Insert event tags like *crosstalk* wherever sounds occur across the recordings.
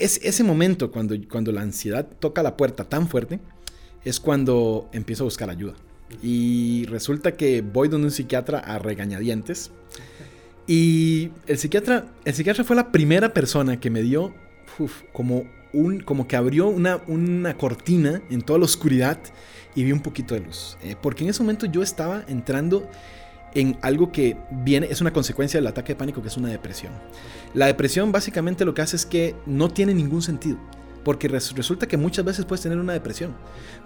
es, ese momento cuando, cuando la ansiedad toca la puerta tan fuerte, es cuando empiezo a buscar ayuda. Y resulta que voy donde un psiquiatra a regañadientes. Y el psiquiatra, el psiquiatra fue la primera persona que me dio como, un, como que abrió una, una cortina en toda la oscuridad y vi un poquito de luz. Eh, porque en ese momento yo estaba entrando en algo que viene, es una consecuencia del ataque de pánico, que es una depresión. La depresión básicamente lo que hace es que no tiene ningún sentido. Porque resulta que muchas veces puedes tener una depresión.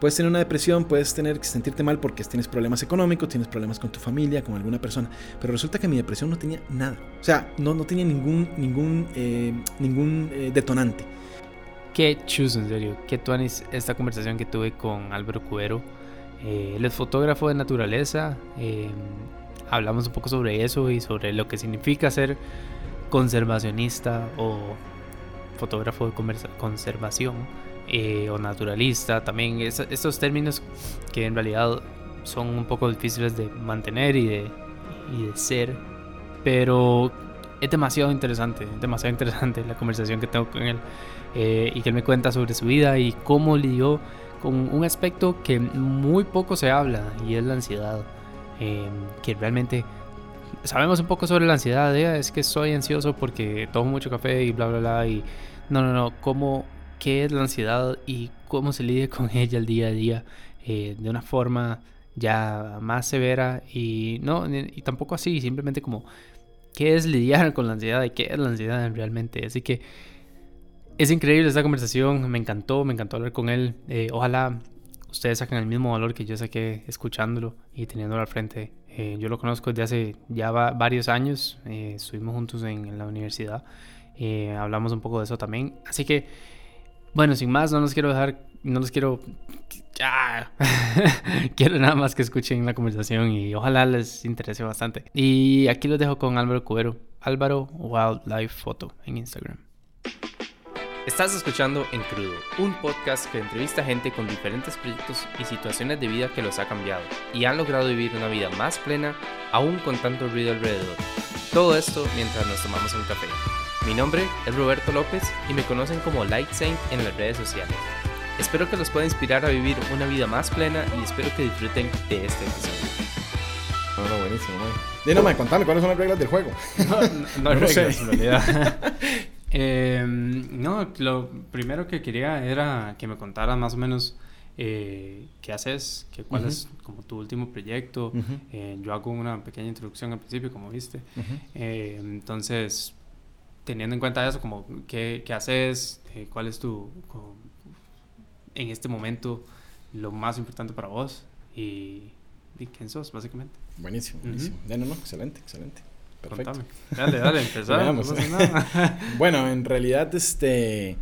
Puedes tener una depresión, puedes tener que sentirte mal porque tienes problemas económicos, tienes problemas con tu familia, con alguna persona. Pero resulta que mi depresión no tenía nada. O sea, no, no tenía ningún, ningún, eh, ningún eh, detonante. Qué chus, en serio. Qué tuanis esta conversación que tuve con Álvaro Cubero. Eh, él es fotógrafo de naturaleza. Hablamos un poco sobre eso y sobre lo que significa ser conservacionista o fotógrafo de conservación eh, o naturalista, también estos términos que en realidad son un poco difíciles de mantener y de, y de ser, pero es demasiado interesante, demasiado interesante la conversación que tengo con él eh, y que él me cuenta sobre su vida y cómo lidió con un aspecto que muy poco se habla y es la ansiedad, eh, que realmente sabemos un poco sobre la ansiedad, es que soy ansioso porque tomo mucho café y bla, bla, bla, y no, no, no. ¿Cómo, ¿Qué es la ansiedad y cómo se lidia con *laughs* ella el día a día eh, de una forma ya más severa y no, y tampoco así, simplemente como qué es lidiar *laughs* con la ansiedad y qué es la ansiedad realmente. Así que es increíble esta conversación, me encantó, me encantó hablar con él. Eh, ojalá ustedes saquen el mismo valor que yo saqué escuchándolo y teniéndolo al frente. Eh, yo lo conozco desde hace ya varios años, estuvimos juntos en la universidad eh, hablamos un poco de eso también. Así que, bueno, sin más, no los quiero dejar, no los quiero... *laughs* quiero nada más que escuchen la conversación y ojalá les interese bastante. Y aquí los dejo con Álvaro Cubero, Álvaro Wildlife Photo en Instagram. Estás escuchando En Crudo, un podcast que entrevista gente con diferentes proyectos y situaciones de vida que los ha cambiado y han logrado vivir una vida más plena, aún con tanto ruido alrededor. Todo esto mientras nos tomamos un café. Mi nombre es Roberto López y me conocen como Light Saint en las redes sociales. Espero que los pueda inspirar a vivir una vida más plena y espero que disfruten de este episodio. No, no, buenísimo, man. Díname, contame cuáles son las reglas del juego. No, no, hay *laughs* reglas, en realidad. *laughs* Em, no, lo primero que quería era que me contaras más o menos eh, qué haces, que, cuál es como tu último proyecto. Eh, yo hago una pequeña introducción al principio, como viste. Eh, entonces, teniendo en cuenta eso, como qué, qué haces, eh, cuál es tu, en este momento, lo más importante para vos y, y quién sos, básicamente. Buenísimo, buenísimo. no, no, excelente, excelente. Perfecto. Contame. Dale, dale, *laughs* empezamos. *laughs* bueno, en realidad, este...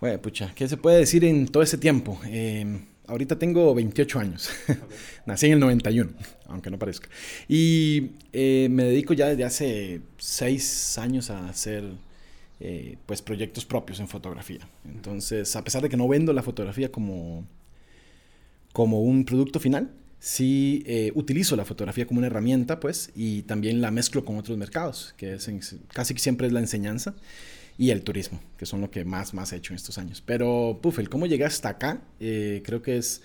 Bueno, pucha, ¿qué se puede decir en todo ese tiempo? Eh, ahorita tengo 28 años. *laughs* Nací en el 91, aunque no parezca. Y eh, me dedico ya desde hace 6 años a hacer eh, pues proyectos propios en fotografía. Entonces, a pesar de que no vendo la fotografía como, como un producto final, sí eh, utilizo la fotografía como una herramienta, pues, y también la mezclo con otros mercados, que es casi siempre es la enseñanza y el turismo, que son lo que más, más he hecho en estos años. Pero, puf, el cómo llegué hasta acá, eh, creo que es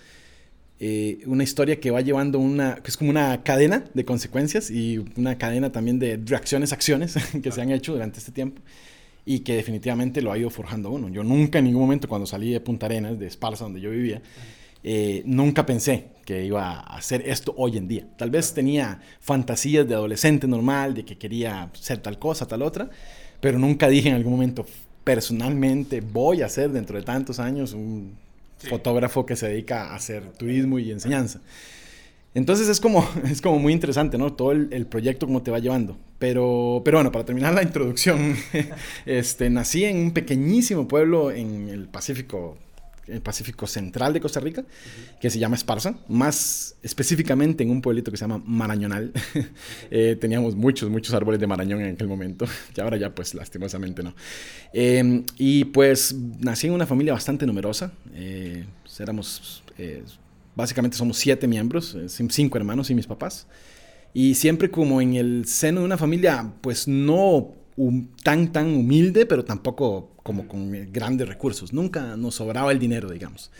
eh, una historia que va llevando una, que es como una cadena de consecuencias y una cadena también de reacciones, acciones *laughs* que se han hecho durante este tiempo y que definitivamente lo ha ido forjando uno. Yo nunca en ningún momento cuando salí de Punta Arenas, de Esparza, donde yo vivía, eh, nunca pensé que iba a hacer esto hoy en día. Tal vez tenía fantasías de adolescente normal, de que quería ser tal cosa, tal otra, pero nunca dije en algún momento, personalmente voy a ser dentro de tantos años un fotógrafo que se dedica a hacer turismo y enseñanza. Entonces es como, *laughs* es como muy interesante, ¿no? Todo el, el, proyecto, cómo te va llevando. Pero, pero bueno, para terminar la introducción, *laughs* este, nací en un pequeñísimo pueblo en el Pacífico el Pacífico Central de Costa Rica, que se llama Esparza, más específicamente en un pueblito que se llama Marañonal. *laughs* Eh, teníamos muchos, muchos árboles de marañón en aquel momento, *laughs* y ahora ya pues lastimosamente no. Em, y pues nací en una familia bastante numerosa, eh, éramos, eh, básicamente somos siete miembros, cinco hermanos y mis papás. Y siempre como en el seno de una familia, pues no tan, tan humilde, pero tampoco como con grandes recursos. Nunca nos sobraba el dinero, digamos.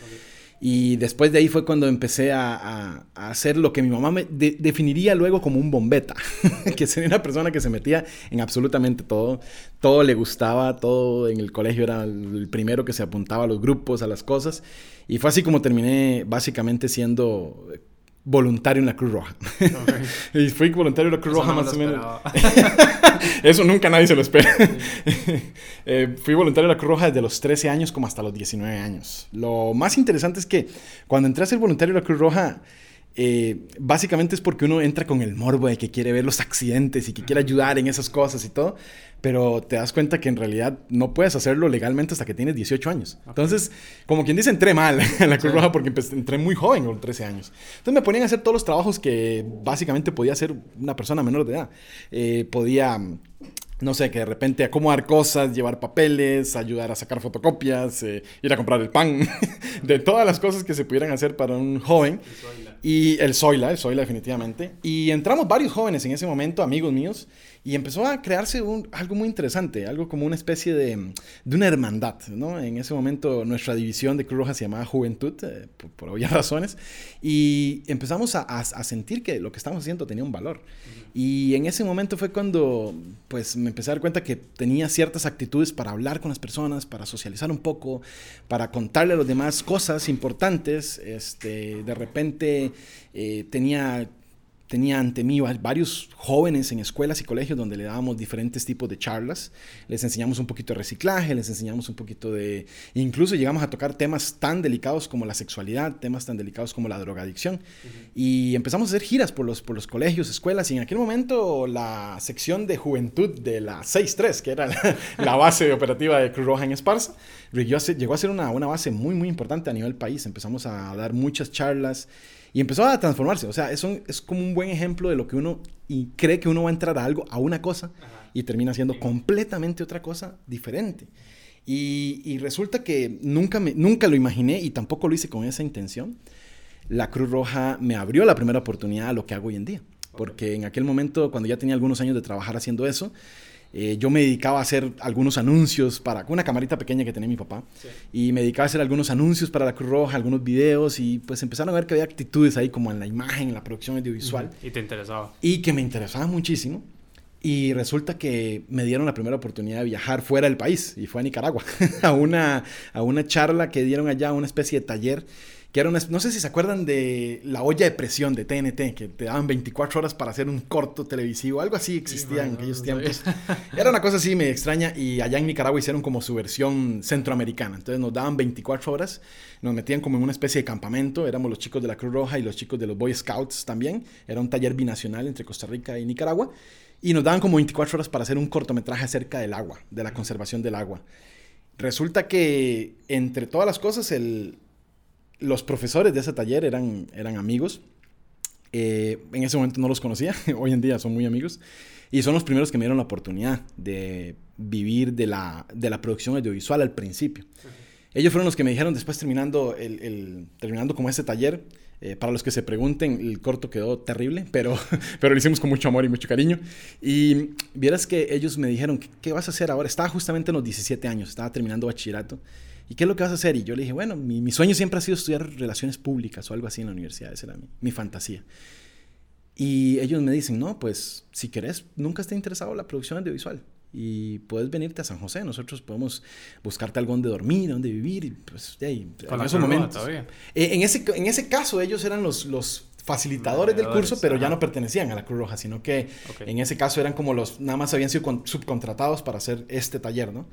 Y después de ahí fue cuando empecé a, hacer lo que mi mamá me definiría luego como un bombeta, *laughs* que sería una persona que se metía en absolutamente todo, todo le gustaba, todo en el colegio era el primero que se apuntaba a los grupos, a las cosas, y fue así como terminé básicamente siendo voluntario en la Cruz Roja. *laughs* y fui voluntario en la Cruz Roja más o menos. *laughs* Eso nunca nadie se lo espera. *laughs* Eh, fui voluntario en la Cruz Roja desde los 13 años como hasta los 19 años. Lo más interesante es que cuando entré a ser voluntario en la Cruz Roja, eh, básicamente es porque uno entra con el morbo de que quiere ver los accidentes y que quiere ayudar en esas cosas y todo, pero te das cuenta que en realidad no puedes hacerlo legalmente hasta que tienes 18 años. Entonces, como quien dice, entré mal *laughs* en la Cruz Roja porque entré muy joven, con 13 años. Entonces me ponían a hacer todos los trabajos que básicamente podía hacer una persona menor de edad. Eh, podía no sé, que de repente acomodar cosas, llevar papeles, ayudar a sacar fotocopias, eh, ir a comprar el pan, *laughs* de todas las cosas que se pudieran hacer para un joven. Y el Zoila, el Zoila definitivamente. Y entramos varios jóvenes en ese momento, amigos míos, y empezó a crearse un, algo muy interesante, algo como una especie de, de, una hermandad, ¿no? En ese momento nuestra división de Cruz Roja se llamaba Juventud, eh, por, obvias *laughs* razones, y empezamos a, a, sentir que lo que estábamos haciendo tenía un valor. Y en ese momento fue cuando pues me empecé a dar cuenta que tenía ciertas actitudes para hablar con las personas, para socializar un poco, para contarle a los demás cosas importantes. Este, de repente eh, tenía tenía ante mí varios jóvenes en escuelas y colegios donde le dábamos diferentes tipos de charlas. Les enseñamos un poquito de reciclaje, les enseñamos un poquito de... Incluso llegamos a tocar temas tan delicados como la sexualidad, temas tan delicados como la drogadicción. Y empezamos a hacer giras por los, por los colegios, escuelas. Y en aquel momento la sección de juventud de la 6-3, que era *laughs* la, base operativa de Cruz Roja en Esparza, llegó a ser una, una base muy, muy importante a nivel país. Empezamos a dar muchas charlas. Y empezó a transformarse. O sea, es, es como un buen ejemplo de lo que uno y cree que uno va a entrar a algo, a una cosa, y termina siendo completamente otra cosa diferente. Y, y, resulta que nunca, me, nunca lo imaginé y tampoco lo hice con esa intención. La Cruz Roja me abrió la primera oportunidad a lo que hago hoy en día. Porque en aquel momento, cuando ya tenía algunos años de trabajar haciendo eso, eh, yo me dedicaba a hacer algunos anuncios para una camarita pequeña que tenía mi papá y me dedicaba a hacer algunos anuncios para la Cruz Roja, algunos videos y pues empezaron a ver que había actitudes ahí como en la imagen, en la producción audiovisual. Y te interesaba. Y que me interesaba muchísimo. Y resulta que me dieron la primera oportunidad de viajar fuera del país y fue a Nicaragua, *laughs* a, una, a una charla que dieron allá, una especie de taller que era una, no sé si se acuerdan de la olla de presión de TNT, que te daban 24 horas para hacer un corto televisivo, algo así existía en aquellos tiempos. *laughs* Era una cosa así me extraña y allá en Nicaragua hicieron como su versión centroamericana, entonces nos daban 24 horas, nos metían como en una especie de campamento, éramos los chicos de la Cruz Roja y los chicos de los Boy Scouts también, era un taller binacional entre Costa Rica y Nicaragua, y nos daban como 24 horas para hacer un cortometraje acerca del agua, de la conservación del agua. Resulta que entre todas las cosas el, los profesores de ese taller eran, eran amigos. Eh, en ese momento no los conocía, *laughs* hoy en día son muy amigos. Y son los primeros que me dieron la oportunidad de vivir de la, de la producción audiovisual al principio. Ellos fueron los que me dijeron después terminando, el, terminando como ese taller, eh, para los que se pregunten, el corto quedó terrible, pero, *laughs* pero lo hicimos con mucho amor y mucho cariño. Y vieras que ellos me dijeron, ¿qué, qué vas a hacer ahora? Estaba justamente en los 17 años, estaba terminando bachillerato. ¿Y qué es lo que vas a hacer? Y yo le dije, bueno, mi, sueño siempre ha sido estudiar relaciones públicas o algo así en la universidad, esa era mi, fantasía. Y ellos me dicen, no, pues si querés, nunca esté interesado en la producción audiovisual y puedes venirte a San José. Nosotros podemos buscarte algo donde dormir, donde vivir. Y pues, de ahí, en esos momentos. Eh, en, ese, en ese caso, ellos eran los, los facilitadores del curso, pero ya no pertenecían a la Cruz Roja, sino que en ese caso eran como los, nada más habían sido subcontratados para hacer este taller, ¿no?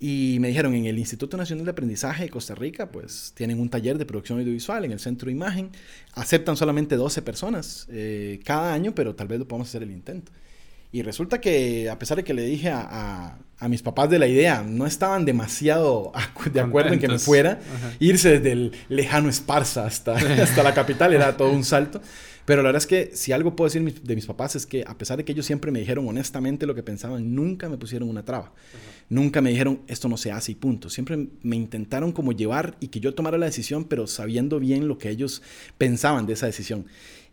Y me dijeron, en el Instituto Nacional de Aprendizaje de Costa Rica, pues tienen un taller de producción audiovisual en el Centro de Imagen. Aceptan solamente 12 personas eh, cada año, pero tal vez lo podamos hacer el intento. Y resulta que, a pesar de que le dije a, a, mis papás de la idea, no estaban demasiado *laughs* de acuerdo en que me fuera. Irse desde el lejano Esparza hasta, *laughs* hasta la capital era todo un salto. Pero la verdad es que si algo puedo decir de mis papás es que a pesar de que ellos siempre me dijeron honestamente lo que pensaban, nunca me pusieron una traba. Nunca me dijeron esto no se hace y punto. Siempre me intentaron como llevar y que yo tomara la decisión, pero sabiendo bien lo que ellos pensaban de esa decisión.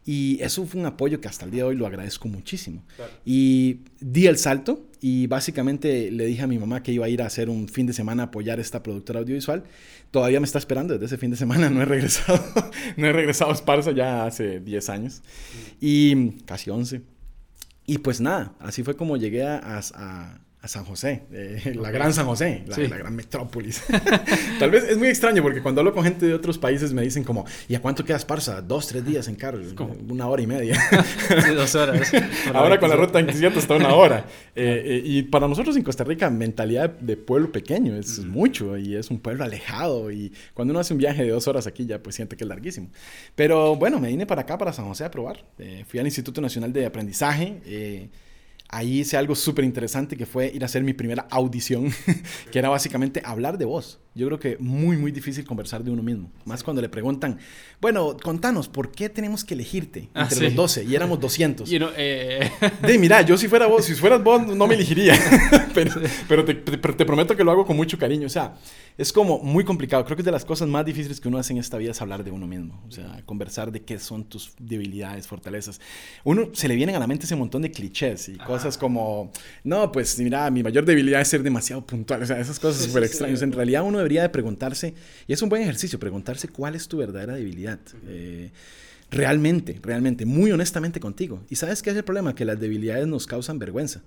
Y eso fue un apoyo que hasta el día de hoy lo agradezco muchísimo. Y di el salto y básicamente le dije a mi mamá que iba a ir a hacer un fin de semana a apoyar esta productora audiovisual. Todavía me está esperando desde ese fin de semana, no he regresado. *laughs* no he regresado a Esparza ya hace 10 años. Y casi 11. Y pues nada, así fue como llegué a, San José, eh, la gran San José, la, gran metrópolis. *laughs* Tal vez es muy extraño porque cuando hablo con gente de otros países me dicen como, ¿y a cuánto quedas Parsa? Dos, tres días en carro, como una hora y media. *laughs* sí, dos horas. *laughs* Ahora con la ruta en está una hora. Eh, eh, y para nosotros en Costa Rica, mentalidad de pueblo pequeño es mucho y es un pueblo alejado y cuando uno hace un viaje de dos horas aquí ya pues siente que es larguísimo. Pero bueno, me vine para acá, para San José a probar. fui al Instituto Nacional de Aprendizaje ahí hice algo súper interesante que fue ir a hacer mi primera audición, *laughs* que era básicamente hablar de voz. Yo creo que muy, muy difícil conversar de uno mismo. Más cuando le preguntan, bueno, contanos, ¿por qué tenemos que elegirte ah, entre los 12? Y éramos 200. Eh, *laughs* de, mira, yo si fuera vos, si fueras vos, no me elegiría. *laughs* pero, pero te, te, prometo que lo hago con mucho cariño. O sea, es como muy complicado. Creo que es de las cosas más difíciles que uno hace en esta vida es hablar de uno mismo. O sea, conversar de qué son tus debilidades, fortalezas. Uno se le vienen a la mente ese montón de clichés y cosas como, no, pues mira, mi mayor debilidad es ser demasiado puntual. O sea, esas cosas súper extrañas. En realidad uno debería de preguntarse, y es un buen ejercicio, preguntarse cuál es tu verdadera debilidad. Eh, realmente, realmente, muy honestamente contigo. Y sabes qué es el problema? Que las debilidades nos causan vergüenza.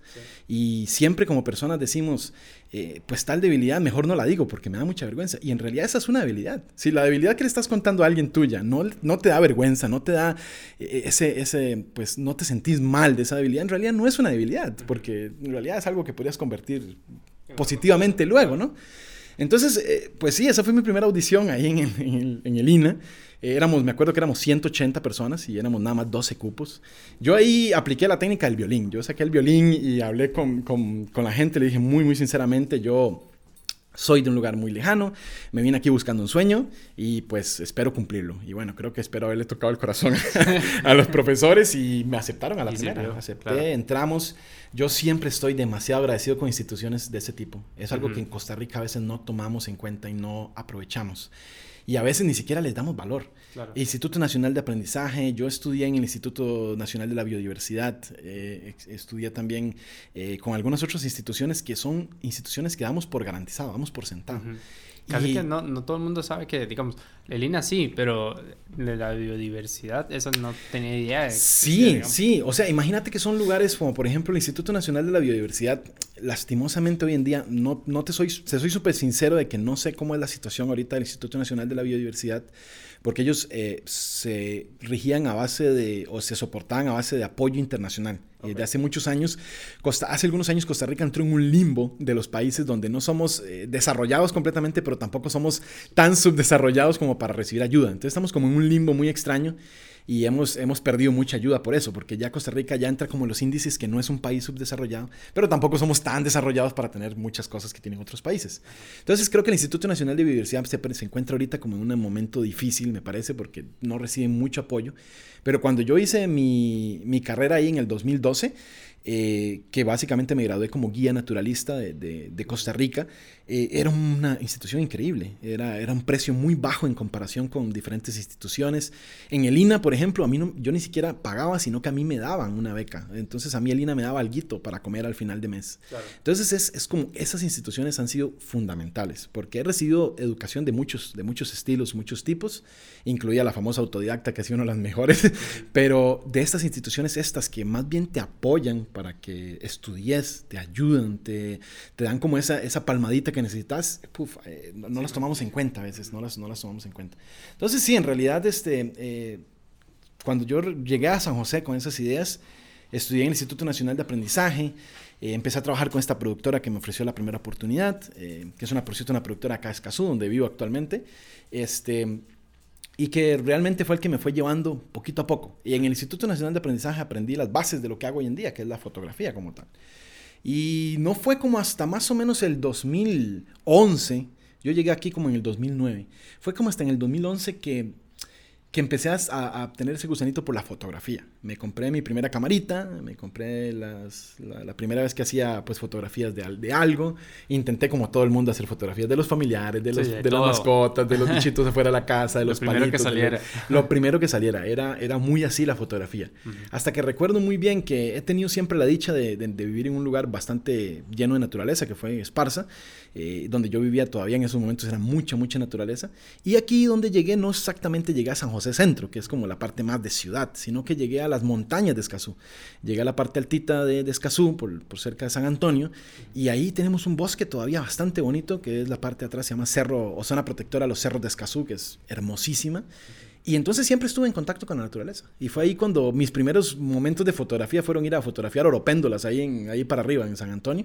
Y siempre como personas decimos, eh, pues tal debilidad mejor no la digo porque me da mucha vergüenza. Y en realidad esa es una debilidad. Si la debilidad que le estás contando a alguien tuya no, no te da vergüenza, no te da eh, ese, ese, pues no te sentís mal de esa debilidad, en realidad no es una debilidad, porque en realidad es algo que podrías convertir positivamente luego, ¿no? Entonces, eh, pues sí, esa fue mi primera audición ahí en el, en INA. Eh, éramos, me acuerdo que éramos 180 personas y éramos nada más 12 cupos. Yo ahí apliqué la técnica del violín. Yo saqué el violín y hablé con, con la gente. Le dije muy, muy sinceramente, yo soy de un lugar muy lejano, me vine aquí buscando un sueño y pues espero cumplirlo. Y bueno, creo que espero haberle tocado el corazón *laughs* a los profesores y me aceptaron a la primera. Acepté, entramos. Yo siempre estoy demasiado agradecido con instituciones de ese tipo. Es algo que en Costa Rica a veces no tomamos en cuenta y no aprovechamos y a veces ni siquiera les damos valor. Instituto Nacional de Aprendizaje, yo estudié en el Instituto Nacional de la Biodiversidad, eh, estudié también eh, con algunas otras instituciones que son instituciones que damos por garantizado, damos por sentado. Casi que no, no, todo el mundo sabe que, digamos, el INA sí, pero de la biodiversidad, eso no tenía idea. De sí, sí. O sea, imagínate que son lugares como, por ejemplo, el Instituto Nacional de la Biodiversidad. Lastimosamente hoy en día, no, no te soy, te soy súper sincero de que no sé cómo es la situación ahorita del Instituto Nacional de la Biodiversidad porque ellos eh, se regían a base de, o se soportaban a base de apoyo internacional. Okay. de hace muchos años, Costa, hace algunos años Costa Rica entró en un limbo de los países donde no somos eh, desarrollados completamente, pero tampoco somos tan subdesarrollados como para recibir ayuda. Entonces estamos como en un limbo muy extraño y hemos, hemos perdido mucha ayuda por eso, porque ya Costa Rica ya entra como en los índices que no es un país subdesarrollado, pero tampoco somos tan desarrollados para tener muchas cosas que tienen otros países. Entonces creo que el Instituto Nacional de Biodiversidad se, se encuentra ahorita como en un momento difícil, me parece, porque no recibe mucho apoyo, pero cuando yo hice mi, mi carrera ahí en el 2012, eh, que básicamente me gradué como guía naturalista de, de, Costa Rica, eh, era una institución increíble, era, era un precio muy bajo en comparación con diferentes instituciones. En el INA, por ejemplo, a mí no, yo ni siquiera pagaba, sino que a mí me daban una beca. Entonces a mí el INA me daba algo para comer al final de mes. Entonces es, es, como esas instituciones han sido fundamentales, porque he recibido educación de muchos, de muchos estilos, muchos tipos, incluida la famosa autodidacta, que ha sido una de las mejores, *laughs* pero de estas instituciones, estas que más bien te apoyan para que estudies, te ayudan, te, te dan como esa, esa palmadita que necesitas, eh, no, las tomamos en cuenta a veces, no las, no las tomamos en cuenta. Entonces sí, en realidad, este, eh, cuando yo llegué a San José con esas ideas, estudié en el Instituto Nacional de Aprendizaje, eh, empecé a trabajar con esta productora que me ofreció la primera oportunidad, que es una, una productora acá de Escazú, donde vivo actualmente. Este, y que realmente fue el que me fue llevando poquito a poco. Y en el Instituto Nacional de Aprendizaje aprendí las bases de lo que hago hoy en día, que es la fotografía como tal. Y no fue como hasta más o menos el 2011, yo llegué aquí como en el 2009, fue como hasta en el 2011 que que empecé a, a, tener ese gusanito por la fotografía. Me compré mi primera camarita, me compré las, la, primera vez que hacía pues fotografías de, de, algo. Intenté como todo el mundo hacer fotografías de los familiares, de, los, de, las mascotas, de los *laughs* bichitos afuera de la casa, de los lo primero que saliera. lo primero que saliera. Era, era muy así la fotografía. Hasta que recuerdo muy bien que he tenido siempre la dicha de, vivir en un lugar bastante lleno de naturaleza, que fue Esparza, eh, donde yo vivía todavía en esos momentos era mucha, mucha naturaleza. Y aquí donde llegué no exactamente llegué a San José Centro, que es como la parte más de ciudad, sino que llegué a las montañas de Escazú. Llegué a la parte altita de, Escazú, por, cerca de San Antonio, y ahí tenemos un bosque todavía bastante bonito, que es la parte de atrás, se llama Cerro o Zona Protectora Los Cerros de Escazú, que es hermosísima. Y entonces siempre estuve en contacto con la naturaleza. Y fue ahí cuando mis primeros momentos de fotografía fueron ir a fotografiar oropéndolas ahí, en, ahí para arriba, en San Antonio.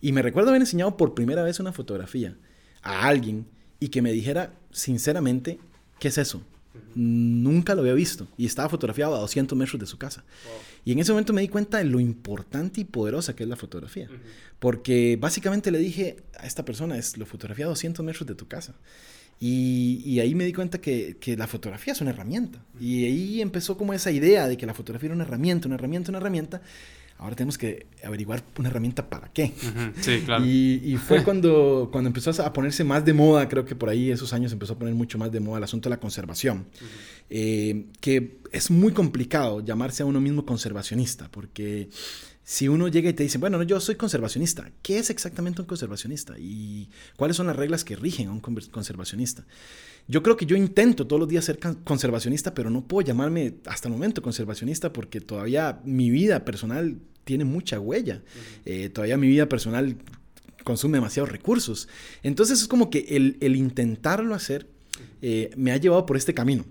Y me recuerdo haber enseñado por primera vez una fotografía a alguien y que me dijera sinceramente, ¿qué es eso? Nunca lo había visto y estaba fotografiado a 200 metros de su casa. Y en ese momento me di cuenta de lo importante y poderosa que es la fotografía. Porque básicamente le dije a esta persona, es lo fotografía a 200 metros de tu casa. Y, y ahí me di cuenta que, que, la fotografía es una herramienta. Y ahí empezó como esa idea de que la fotografía era una herramienta, una herramienta, una herramienta. Ahora tenemos que averiguar una herramienta para qué. Sí, claro. Y, y, fue cuando, cuando empezó a ponerse más de moda, creo que por ahí esos años empezó a poner mucho más de moda el asunto de la conservación. Eh, que es muy complicado llamarse a uno mismo conservacionista, porque si uno llega y te dice, bueno, yo soy conservacionista, ¿qué es exactamente un conservacionista? ¿Y cuáles son las reglas que rigen a un conservacionista? Yo creo que yo intento todos los días ser conservacionista, pero no puedo llamarme hasta el momento conservacionista porque todavía mi vida personal tiene mucha huella. Eh, todavía mi vida personal consume demasiados recursos. Entonces es como que el, intentarlo hacer eh, me ha llevado por este camino.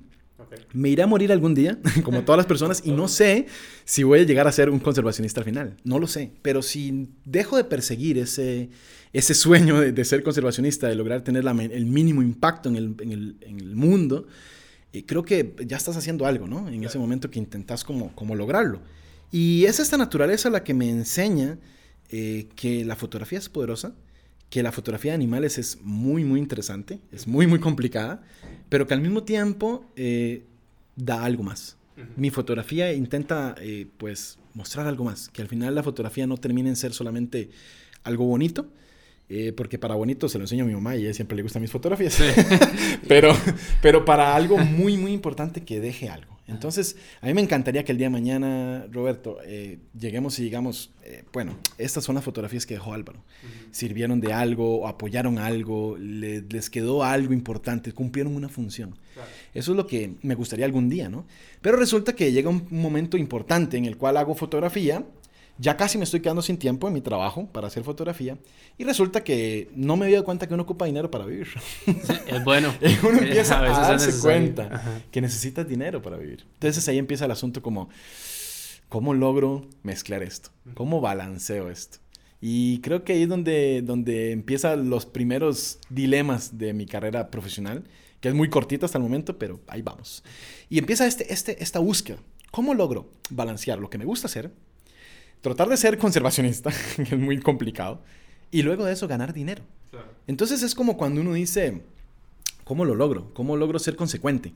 Me iré a morir algún día, *laughs* como todas las *laughs* personas, y no sé si voy a llegar a ser un conservacionista al final. No lo sé. Pero si dejo de perseguir ese, ese sueño de, ser conservacionista, de lograr tener el mínimo impacto en el, mundo, eh, creo que ya estás haciendo algo, ¿no? En ese momento que intentas como, como lograrlo. Y es esta naturaleza la que me enseña eh, que la fotografía es poderosa, que la fotografía de animales es muy, muy interesante, es muy, muy complicada, pero que al mismo tiempo eh, da algo más. Mi fotografía intenta, pues, mostrar algo más, que al final la fotografía no termine en ser solamente algo bonito, eh, porque para bonito se lo enseño a mi mamá y a ella siempre le gustan mis fotografías. *laughs* pero, pero para algo muy, muy importante que deje algo. Entonces, a mí me encantaría que el día de mañana, Roberto, eh, lleguemos y digamos, eh, bueno, estas son las fotografías que dejó Álvaro. Sirvieron de algo, apoyaron algo, les quedó algo importante, cumplieron una función. Eso es lo que me gustaría algún día, ¿no? Pero resulta que llega un momento importante en el cual hago fotografía ya casi me estoy quedando sin tiempo en mi trabajo para hacer fotografía y resulta que no me había dado cuenta que uno ocupa dinero para vivir. es bueno. *laughs* uno empieza *laughs* a, darse cuenta que necesitas dinero para vivir. Entonces ahí empieza el asunto como, ¿cómo logro mezclar esto? ¿Cómo balanceo esto? Y creo que ahí es donde, donde empiezan los primeros dilemas de mi carrera profesional, que es muy cortita hasta el momento, pero ahí vamos. Y empieza este, este, esta búsqueda. ¿Cómo logro balancear lo que me gusta hacer tratar de ser conservacionista, *laughs* que es muy complicado, y luego de eso ganar dinero. Entonces es como cuando uno dice, ¿cómo lo logro? ¿Cómo logro ser consecuente?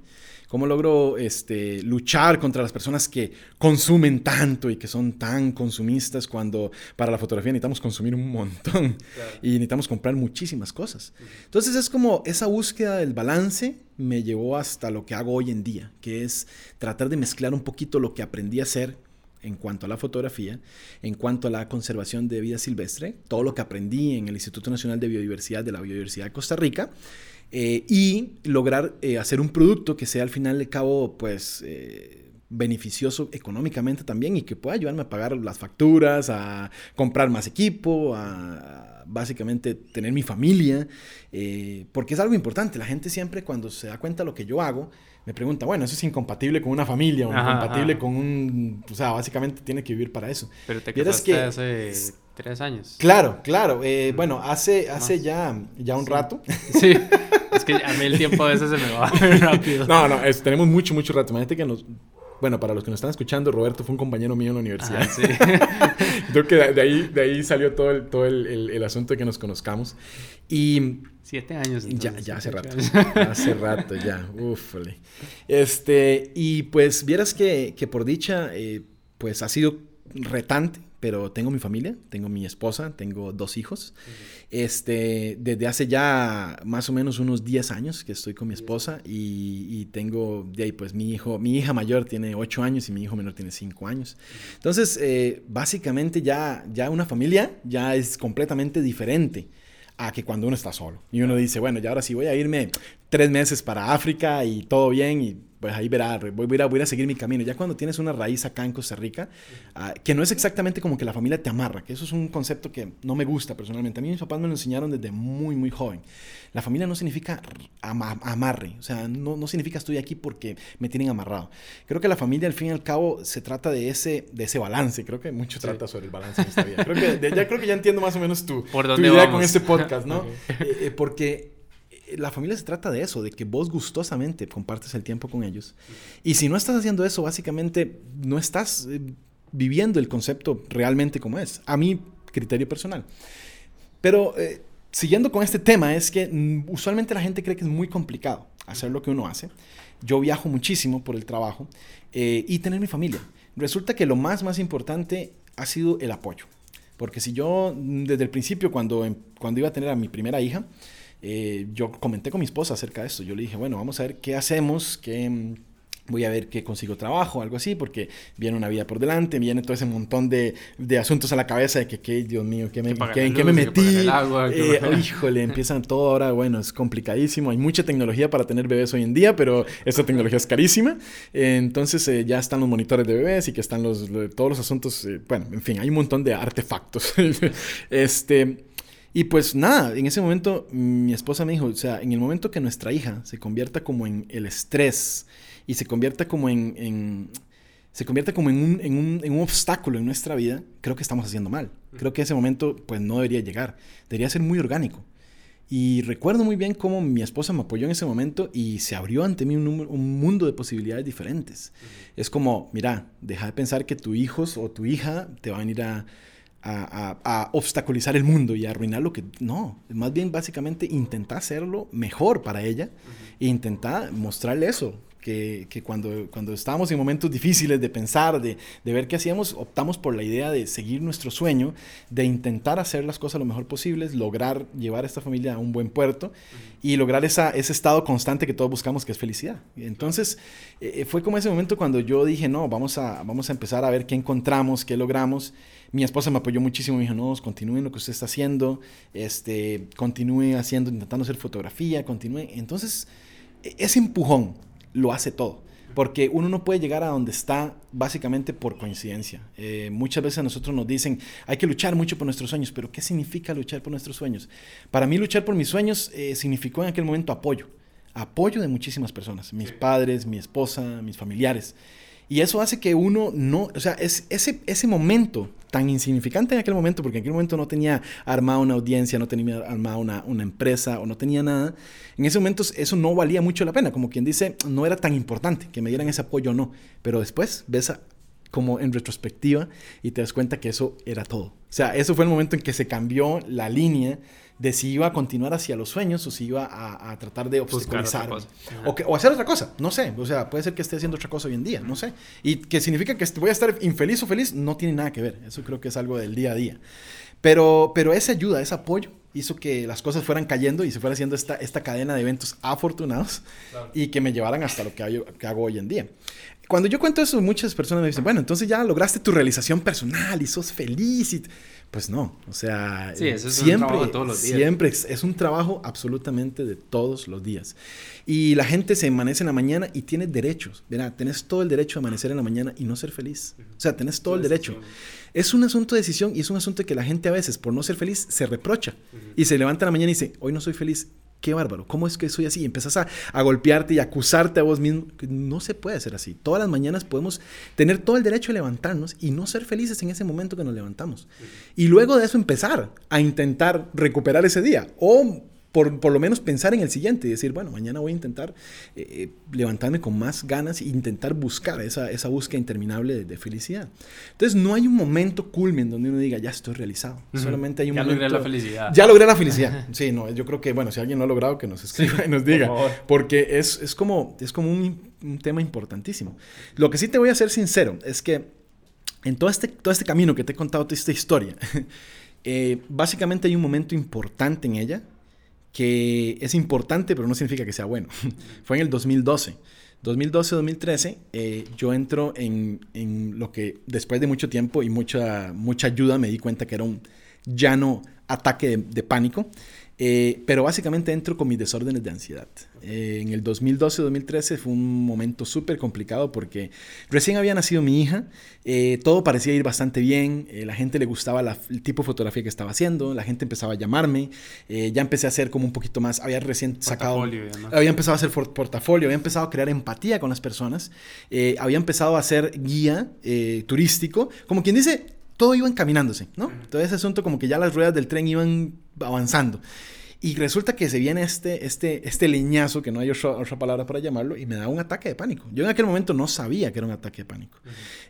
¿Cómo logro este, luchar contra las personas que consumen tanto y que son tan consumistas cuando para la fotografía necesitamos consumir un montón y necesitamos comprar muchísimas cosas? Entonces es como esa búsqueda del balance me llevó hasta lo que hago hoy en día, que es tratar de mezclar un poquito lo que aprendí a hacer en cuanto a la fotografía, en cuanto a la conservación de vida silvestre, todo lo que aprendí en el Instituto Nacional de Biodiversidad de la Biodiversidad de Costa Rica, eh, y lograr eh, hacer un producto que sea al final de cabo, pues, eh, beneficioso económicamente también y que pueda ayudarme a pagar las facturas, a comprar más equipo, a, básicamente tener mi familia, porque es algo importante. La gente siempre cuando se da cuenta de lo que yo hago, me pregunta, bueno, eso es incompatible con una familia, o incompatible con un... O sea, básicamente tiene que vivir para eso. Pero te casaste hace tres años. Claro, claro. Eh, bueno, hace, hace ya, ya un rato. *laughs* Sí. Es que a mí el tiempo a veces se me va *laughs* rápido. No, no, tenemos mucho, mucho rato. Imagínate que nos, bueno, para los que nos están escuchando, Roberto fue un compañero mío en la universidad. Ah, sí. *laughs* Creo que de ahí, de ahí salió todo, el, todo el, el, asunto de que nos conozcamos. Y... Siete años. ya, ya hace rato. hace rato, ya. Ufale. Este, y pues vieras que, que por dicha, eh, pues ha sido retante pero tengo mi familia, tengo mi esposa, tengo dos hijos. Este, desde hace ya más o menos unos 10 años que estoy con mi esposa y, tengo, de ahí pues mi hijo, mi hija mayor tiene 8 años y mi hijo menor tiene 5 años. Entonces, eh, básicamente ya, ya una familia ya es completamente diferente a que cuando uno está solo. Y uno dice, bueno, ya ahora sí voy a irme tres meses para África y todo bien y pues ahí verá, voy, a, voy a seguir mi camino. Ya cuando tienes una raíz acá en Costa Rica, ah, que no es exactamente como que la familia te amarra, que eso es un concepto que no me gusta personalmente. A mí mis papás me lo enseñaron desde muy, muy joven. La familia no significa amarre, o sea, no, no significa estoy aquí porque me tienen amarrado. Creo que la familia, al fin y al cabo, se trata de ese, de ese balance. Creo que mucho trata sobre el balance en esta vida. Creo que, ya creo que ya entiendo más o menos tu, tu idea con este podcast, ¿no? *laughs* Eh, eh, porque la familia se trata de eso, de que vos gustosamente compartes el tiempo con ellos. Y si no estás haciendo eso, básicamente no estás eh, viviendo el concepto realmente como es, a mi criterio personal. Pero eh, siguiendo con este tema, es que mm, usualmente la gente cree que es muy complicado hacer lo que uno hace. Yo viajo muchísimo por el trabajo eh, y tener mi familia. Resulta que lo más, más importante ha sido el apoyo. Porque si yo, mm, desde el principio, cuando, em, cuando iba a tener a mi primera hija, eh, yo comenté con mi esposa acerca de esto. Yo le dije, bueno, vamos a ver qué hacemos, qué mm, voy a ver qué consigo trabajo, algo así, porque viene una vida por delante, viene todo ese montón de, de asuntos a la cabeza de que, ¿qué, Dios mío, ¿qué me, ¿en qué me metí? Eh, híjole, *laughs* empiezan todo ahora, bueno, es complicadísimo, hay mucha tecnología para tener bebés hoy en día, pero esta tecnología es carísima, entonces eh, ya están los monitores de bebés y que están los, todos los asuntos, bueno, en fin, hay un montón de artefactos. *laughs* este... Y pues nada, en ese momento mi esposa me dijo, o sea, en el momento que nuestra hija se convierta como en el estrés y se convierta como en, se convierta como en un, en, un, en un, obstáculo en nuestra vida, creo que estamos haciendo mal. Creo que ese momento pues no debería llegar, debería ser muy orgánico. Y recuerdo muy bien cómo mi esposa me apoyó en ese momento y se abrió ante mí un, un mundo de posibilidades diferentes. Es como, mira, deja de pensar que tu hijo o tu hija te van a ir a a, obstaculizar el mundo y a arruinar lo que... No, más bien básicamente intenta hacerlo mejor para ella e intenta mostrarle eso, que, que, cuando, cuando estábamos en momentos difíciles de pensar, de, de, ver qué hacíamos, optamos por la idea de seguir nuestro sueño, de intentar hacer las cosas lo mejor posible, lograr llevar a esta familia a un buen puerto y lograr esa, ese estado constante que todos buscamos, que es felicidad. Entonces, eh, eh, fue como ese momento cuando yo dije, no, vamos a, vamos a empezar a ver qué encontramos, qué logramos. Mi esposa me apoyó muchísimo, me dijo, no, continúen lo que usted está haciendo, este, continúe haciendo, intentando hacer fotografía, continúe. Entonces, e, ese empujón lo hace todo. Porque uno no puede llegar a donde está básicamente por coincidencia. Eh, muchas veces a nosotros nos dicen, hay que luchar mucho por nuestros sueños, pero ¿qué significa luchar por nuestros sueños? Para mí luchar por mis sueños eh, significó en aquel momento apoyo. Apoyo de muchísimas personas, mis padres, mi esposa, mis familiares. Y eso hace que uno no, o sea, es ese, ese momento tan insignificante en aquel momento, porque en aquel momento no tenía armada una audiencia, no tenía armada una, una, empresa o no tenía nada, en ese momento eso no valía mucho la pena, como quien dice, no era tan importante que me dieran ese apoyo o no, pero después ves como en retrospectiva y te das cuenta que eso era todo. O sea, eso fue el momento en que se cambió la línea de si iba a continuar hacia los sueños o si iba a, tratar de obstaculizar. O, o, hacer otra cosa, no sé. O sea, puede ser que esté haciendo otra cosa hoy en día, no sé. Y que significa que voy a estar infeliz o feliz, no tiene nada que ver. Eso creo que es algo del día a día. Pero, pero esa ayuda, ese apoyo, hizo que las cosas fueran cayendo y se fuera haciendo esta, esta cadena de eventos afortunados y que me llevaran hasta lo que, que hago hoy en día cuando yo cuento eso, muchas personas me dicen, bueno, entonces ya lograste tu realización personal y sos feliz. Y... Pues no, o sea, siempre, siempre es, un trabajo absolutamente de todos los días. Y la gente se amanece en la mañana y tiene derechos. Mira, tenés todo el derecho a amanecer en la mañana y no ser feliz. O sea, tenés todo el derecho. Es un asunto de decisión y es un asunto que la gente a veces, por no ser feliz, se reprocha. Y se levanta en la mañana y dice, hoy no soy feliz qué bárbaro, ¿cómo es que soy así? Y empezás a, a, golpearte y acusarte a vos mismo. No se puede ser así. Todas las mañanas podemos tener todo el derecho de levantarnos y no ser felices en ese momento que nos levantamos. Y luego de eso empezar a intentar recuperar ese día o por, por, lo menos pensar en el siguiente y decir, bueno, mañana voy a intentar eh, eh, levantarme con más ganas e intentar buscar esa, esa búsqueda interminable de, felicidad. Entonces, no hay un momento culmen donde uno diga, ya estoy realizado. Solamente hay un ya momento... Ya logré la felicidad. Ya logré la felicidad. *laughs* sí, no, yo creo que, bueno, si alguien no ha logrado, que nos escriba y nos diga. porque es, es, como, es como un, un tema importantísimo. Lo que sí te voy a ser sincero es que en todo este, todo este camino que te he contado, toda esta historia, *laughs* eh, básicamente hay un momento importante en ella que es importante, pero no significa que sea bueno. *laughs* Fue en el 2012. 2012-2013, eh, yo entro en, en, lo que después de mucho tiempo y mucha, mucha ayuda me di cuenta que era un llano ataque de pánico. Eh, pero básicamente entro con mis desórdenes de ansiedad. Eh, en el 2012-2013 fue un momento súper complicado porque recién había nacido mi hija, eh, todo parecía ir bastante bien, la gente le gustaba el tipo de fotografía que estaba haciendo, la gente empezaba a llamarme, ya empecé a hacer como un poquito más, había recién sacado, había empezado a hacer portafolio, había empezado a crear empatía con las personas, había empezado a hacer guía turístico, como quien dice, todo iba encaminándose, ¿no? Todo ese asunto como que ya las ruedas del tren iban avanzando. Y resulta que se viene este, este, este leñazo, que no hay otra, palabra para llamarlo, y me da un ataque de pánico. Yo en aquel momento no sabía que era un ataque de pánico.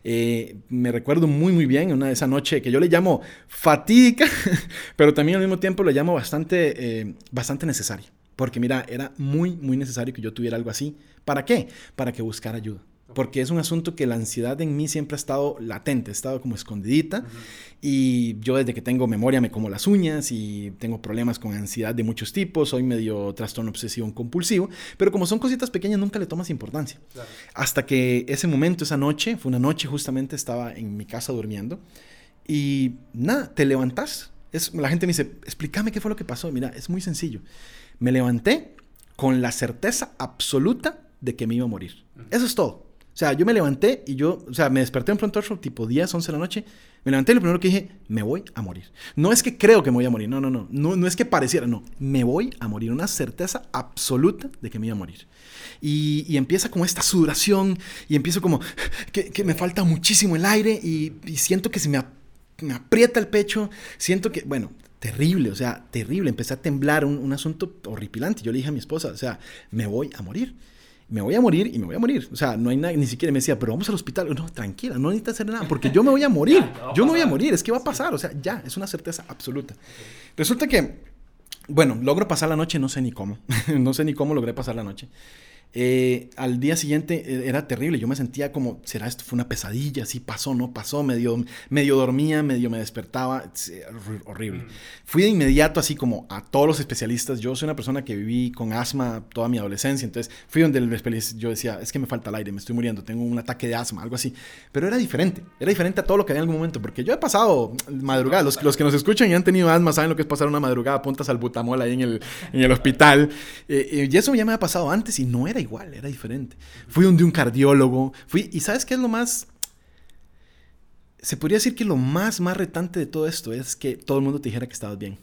Eh, me recuerdo muy, muy bien una de esa noche que yo le llamo fatídica, *laughs* pero también al mismo tiempo lo llamo bastante, eh, bastante necesaria. Porque mira, era muy, muy necesario que yo tuviera algo así. ¿Para qué? Para que buscara ayuda porque es un asunto que la ansiedad en mí siempre ha estado latente, ha estado como escondidita y yo desde que tengo memoria me como las uñas y tengo problemas con ansiedad de muchos tipos, soy medio trastorno obsesivo compulsivo, pero como son cositas pequeñas nunca le tomas importancia. Hasta que ese momento, esa noche, fue una noche justamente, estaba en mi casa durmiendo y nada, te levantas. Es, la gente me dice, explícame qué fue lo que pasó. Mira, es muy sencillo. Me levanté con la certeza absoluta de que me iba a morir. Eso es todo. O sea, yo me levanté y yo, o sea, me desperté en pronto tipo 10, 11 de la noche. Me levanté y lo primero que dije, me voy a morir. No es que creo que me voy a morir, no, no, no. No, no es que pareciera, no. Me voy a morir. Una certeza absoluta de que me iba a morir. Y, y empieza como esta sudoración y empiezo como que, que me falta muchísimo el aire y, y siento que se me, me, aprieta el pecho. Siento que, bueno, terrible, o sea, terrible. Empecé a temblar, un, un asunto horripilante. Yo le dije a mi esposa, o sea, me voy a morir me voy a morir y me voy a morir. O sea, no hay nada, ni siquiera me decía, pero vamos al hospital. No, tranquila, no necesitas hacer nada, porque yo me voy a *laughs* morir. yo me voy a morir, es que va a pasar. O sea, ya, es una certeza absoluta. Resulta que, bueno, logro pasar la noche, no sé ni cómo. *laughs* no sé ni cómo logré pasar la noche. Eh, al día siguiente eh, era terrible, yo me sentía como, ¿será esto fue una pesadilla? Sí pasó, no pasó, medio, medio dormía, medio me despertaba, horrible. Mm. Fui de inmediato así como a todos los especialistas, yo soy una persona que viví con asma toda mi adolescencia, entonces fui donde el especialista, yo decía, es que me falta el aire, me estoy muriendo, tengo un ataque de asma, algo así, pero era diferente, era diferente a todo lo que había en algún momento, porque yo he pasado madrugada, los, los que nos escuchan y han tenido asma saben lo que es pasar una madrugada, puntas al butamol ahí en el, en el hospital, eh, y eso ya me ha pasado antes y no era igual, era diferente. Fui donde un cardiólogo, fui, y ¿sabes qué es lo más? Se podría decir que lo más, más retante de todo esto es que todo el mundo te dijera que estabas bien.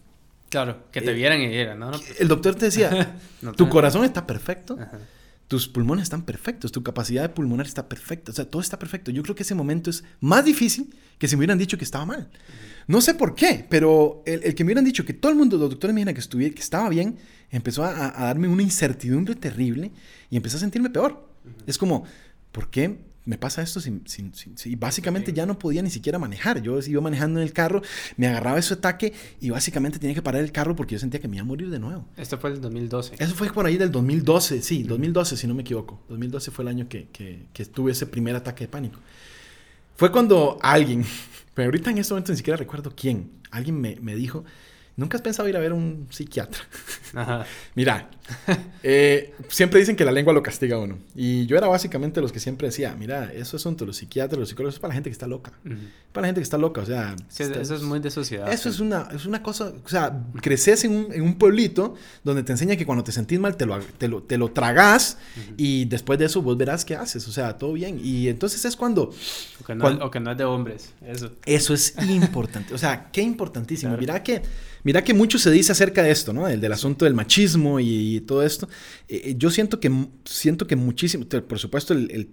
Claro, que te eh, vieran y vieran, ¿no? El doctor te decía, *laughs* tu corazón está perfecto, tus pulmones están perfectos, tu capacidad de pulmonar está perfecta, o sea, todo está perfecto. Yo creo que ese momento es más difícil que si me hubieran dicho que estaba mal. No sé por qué, pero el, que me hubieran dicho que todo el mundo, los doctores me dijeran que, que estaba bien, empezó a, darme una incertidumbre terrible y empecé a sentirme peor. Es como, ¿por qué me pasa esto? Sin, y básicamente ya no podía ni siquiera manejar. Yo iba manejando en el carro, me agarraba ese ataque y básicamente tenía que parar el carro porque yo sentía que me iba a morir de nuevo. Esto fue el 2012. Eso fue por ahí del 2012, sí, 2012 si no me equivoco. 2012 fue el año que, que tuve ese primer ataque de pánico. Fue cuando alguien, *laughs* pero ahorita en este momento ni siquiera recuerdo quién, alguien me, me dijo, ¿Nunca has pensado ir a ver a un psiquiatra? *laughs* mira, eh, siempre dicen que la lengua lo castiga a uno. Y yo era básicamente los que siempre decía, mira, eso es asunto, los psiquiatras, los psicólogos, es para la gente que está loca. Para la gente que está loca, o sea... eso es muy de sociedad. Eso es, una, es una cosa, o sea, creces en un, en un, pueblito donde te enseña que cuando te sentís mal te lo, te lo, te lo tragas y después de eso vos verás qué haces, o sea, todo bien. Y entonces es cuando... O que no, o que no es de hombres, eso. Eso es importante, o sea, qué importantísimo. Mira que Mira que mucho se dice acerca de esto, ¿no? El del asunto del machismo y, todo esto. Eh, eh, yo siento que, siento que muchísimo, por supuesto, el,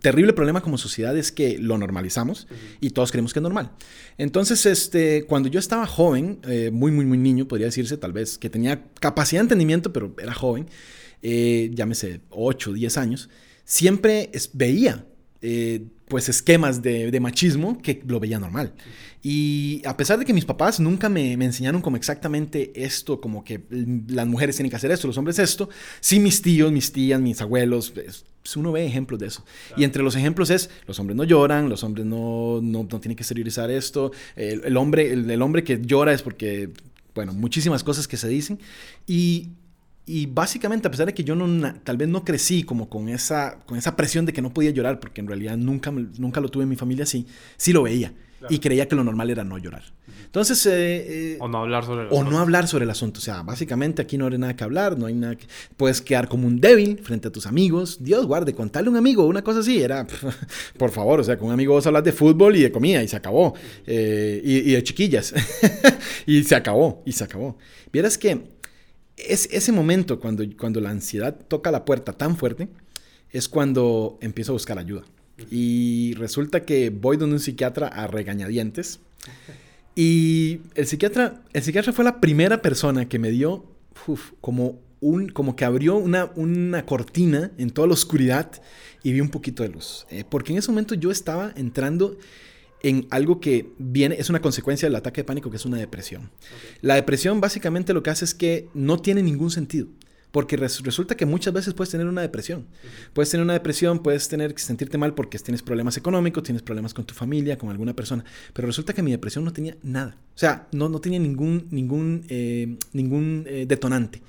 terrible problema como sociedad es que lo normalizamos y todos creemos que es normal. Entonces, este, cuando yo estaba joven, eh, muy, muy, muy niño, podría decirse, tal vez, que tenía capacidad de entendimiento, pero era joven, llámese 8, 10 años, siempre veía pues esquemas de, machismo que lo veía normal. Y a pesar de que mis papás nunca me, enseñaron como exactamente esto, como que las mujeres tienen que hacer esto, los hombres esto, sí mis tíos, mis tías, mis abuelos, pues, uno ve ejemplos de eso. Y entre los ejemplos es, los hombres no lloran, los hombres no, no, tienen que exteriorizar esto, el, hombre, el, hombre que llora es porque, bueno, muchísimas cosas que se dicen. Y y básicamente, a pesar de que yo no, tal vez no crecí como con esa, con esa presión de que no podía llorar, porque en realidad nunca, nunca lo tuve en mi familia así, sí lo veía. Y creía que lo normal era no llorar. Entonces... Eh, eh, o no hablar sobre el asunto. O no hablar sobre el asunto. O sea, básicamente aquí no hay nada que hablar, no hay nada que... Puedes quedar como un débil frente a tus amigos. Dios guarde, contarle a un amigo una cosa así era... *laughs* por favor, o sea, con un amigo vos hablas de fútbol y de comida y se acabó. Eh, y, y de chiquillas. *laughs* y se acabó, y se acabó. Vieras que es ese momento cuando, cuando la ansiedad toca la puerta tan fuerte, es cuando empiezo a buscar ayuda. Y resulta que voy donde un psiquiatra a regañadientes. Y el psiquiatra, el psiquiatra fue la primera persona que me dio como, un, como que abrió una, una cortina en toda la oscuridad y vi un poquito de luz. Eh, porque en ese momento yo estaba entrando en algo que viene, es una consecuencia del ataque de pánico, que es una depresión. La depresión básicamente lo que hace es que no tiene ningún sentido. Porque resulta que muchas veces puedes tener una depresión. Puedes tener una depresión, puedes tener que sentirte mal porque tienes problemas económicos, tienes problemas con tu familia, con alguna persona. Pero resulta que mi depresión no tenía nada. O sea, no, no tenía ningún, ningún, eh, ningún eh, detonante.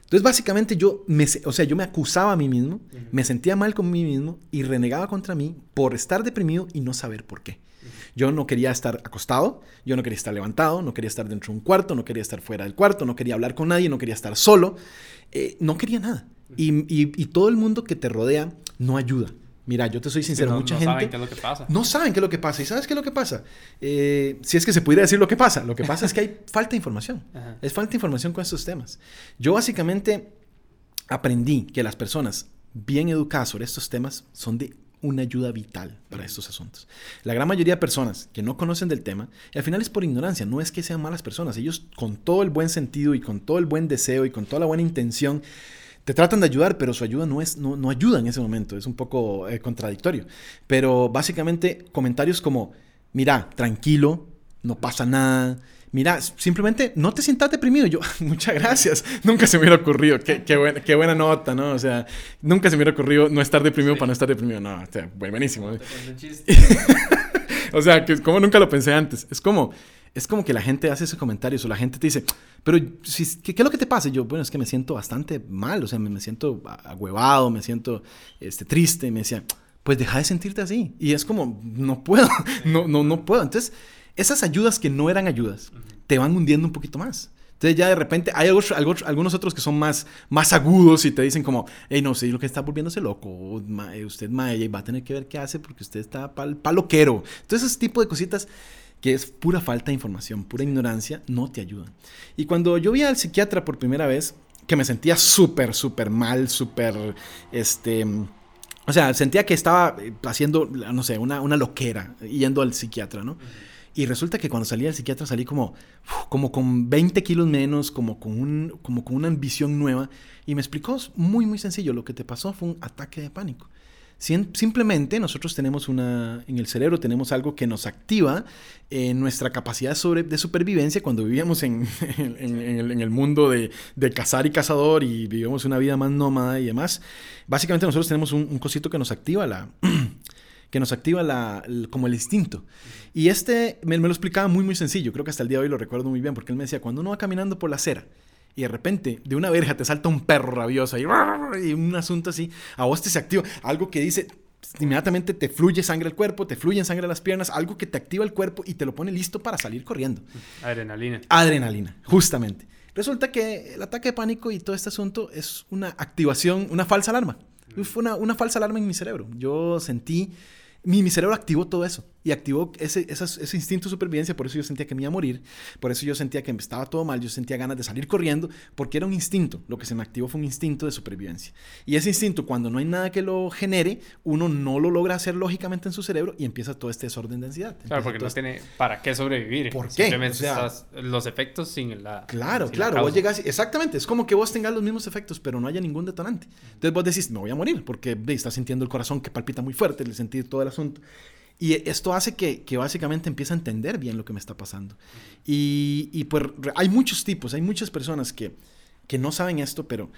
Entonces, básicamente yo me, o sea, yo me acusaba a mí mismo, me sentía mal con mí mismo y renegaba contra mí por estar deprimido y no saber por qué. Yo no quería estar acostado, yo no quería estar levantado, no quería estar dentro de un cuarto, no quería estar fuera del cuarto, no quería hablar con nadie, no quería estar solo, eh, no quería nada. Y, todo el mundo que te rodea no ayuda. Mira, yo te soy sincero, mucha gente... No saben qué es lo que pasa. No saben qué es lo que pasa. ¿Y sabes qué es lo que pasa? Eh, si es que se pudiera decir lo que pasa. Lo que pasa es que hay *laughs* falta de información. Es falta de información con estos temas. Yo básicamente aprendí que las personas bien educadas sobre estos temas son de una ayuda vital para estos asuntos. La gran mayoría de personas que no conocen del tema, al final es por ignorancia, no es que sean malas personas, ellos con todo el buen sentido y con todo el buen deseo y con toda la buena intención te tratan de ayudar, pero su ayuda no, es, no, no ayuda en ese momento, es un poco eh, contradictorio. Pero básicamente comentarios como, mira, tranquilo, no pasa nada, mira, simplemente no te sientas deprimido. Yo, *laughs* muchas gracias. Nunca se me hubiera ocurrido. Qué, qué, buena, qué buena nota, ¿no? O sea, nunca se me hubiera ocurrido no estar deprimido para no estar deprimido. No, o sea, buenísimo. *laughs* o sea, que como nunca lo pensé antes. Es como, es como que la gente hace esos comentarios o la gente te dice, pero si, ¿qué, es lo que te pasa? Y yo, bueno, es que me siento bastante mal, o sea, me, me siento agüevado, me siento este, triste. me decía, pues deja de sentirte así. Y es como, no puedo, *laughs* no, no, no puedo. Entonces, esas ayudas que no eran ayudas te van hundiendo un poquito más. Entonces ya de repente hay algunos, otros que son más, más agudos y te dicen como, hey, no sé, lo que está volviéndose loco, eh, usted mae, va a tener que ver qué hace porque usted está pal, paloquero. Entonces ese tipo de cositas que es pura falta de información, pura ignorancia, no te ayudan. Y cuando yo vi al psiquiatra por primera vez, que me sentía súper, súper mal, súper, este... O sea, sentía que estaba eh, haciendo, no sé, una, una loquera, yendo al psiquiatra, ¿no? Y resulta que cuando salí del psiquiatra salí como, como con 20 kilos menos, como con, un, como con una ambición nueva. Y me explicó muy, muy sencillo. Lo que te pasó fue un ataque de pánico. Simplemente nosotros tenemos una, en el cerebro tenemos algo que nos activa eh, nuestra capacidad sobre, de supervivencia cuando vivíamos en, *laughs* en, el, mundo de, de, cazar y cazador y vivíamos una vida más nómada y demás. Básicamente nosotros tenemos un, un cosito que nos activa la, *clears throat* que nos activa la, como el instinto. Y este me, lo explicaba muy, muy sencillo. Creo que hasta el día de hoy lo recuerdo muy bien, porque él me decía, cuando uno va caminando por la acera y de repente de una verja te salta un perro rabioso y, y un asunto así, a vos te se activa algo que dice, inmediatamente te fluye sangre al cuerpo, te fluye sangre a las piernas, algo que te activa el cuerpo y te lo pone listo para salir corriendo. Adrenalina. Adrenalina, justamente. Resulta que el ataque de pánico y todo este asunto es una activación, una falsa alarma. Fue una, una falsa alarma en mi cerebro. Yo sentí mi, mi cerebro activó todo eso y activó ese, ese instinto de supervivencia, por eso yo sentía que me iba a morir, por eso yo sentía que estaba todo mal, yo sentía ganas de salir corriendo, porque era un instinto, lo que se me activó fue un instinto de supervivencia. Y ese instinto, cuando no hay nada que lo genere, uno no lo logra hacer lógicamente en su cerebro y empieza todo este desorden de densidad. Claro, porque no tiene para qué sobrevivir. ¿Por qué? Simplemente los efectos sin la... Claro, claro, vos llegas, exactamente, es como que vos tengas los mismos efectos, pero no haya ningún detonante. Entonces vos decís, me voy a morir, porque ve, estás sintiendo el corazón que palpita muy fuerte, el sentir todo el asunto. Y esto hace que, básicamente empiece a entender bien lo que me está pasando. Y, pues hay muchos tipos, hay muchas personas que, no saben esto, pero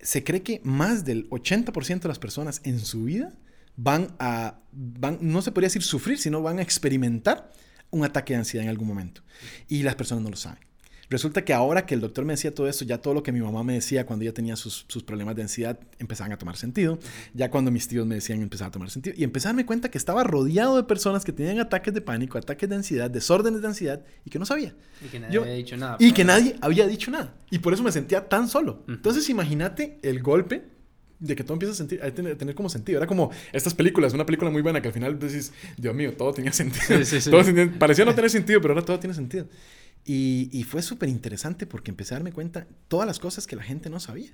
se cree que más del 80% de las personas en su vida van a, no se podría decir sufrir, sino van a experimentar un ataque de ansiedad en algún momento. Y las personas no lo saben. Resulta que ahora que el doctor me decía todo eso, ya todo lo que mi mamá me decía cuando ella tenía sus, problemas de ansiedad empezaban a tomar sentido. Ya cuando mis tíos me decían empezaba a tomar sentido. Y empecé a darme cuenta que estaba rodeado de personas que tenían ataques de pánico, ataques de ansiedad, desórdenes de ansiedad y que no sabía. Y que nadie había dicho nada. Y que nadie había dicho nada. Y por eso me sentía tan solo. Entonces imagínate el golpe de que todo empieza a, sentir, a tener, como sentido. Era como estas películas, una película muy buena que al final decís, Dios mío, todo tenía sentido. parecía no tener sentido, pero ahora todo tiene sentido. Y, fue súper interesante porque empecé a darme cuenta todas las cosas que la gente no sabía.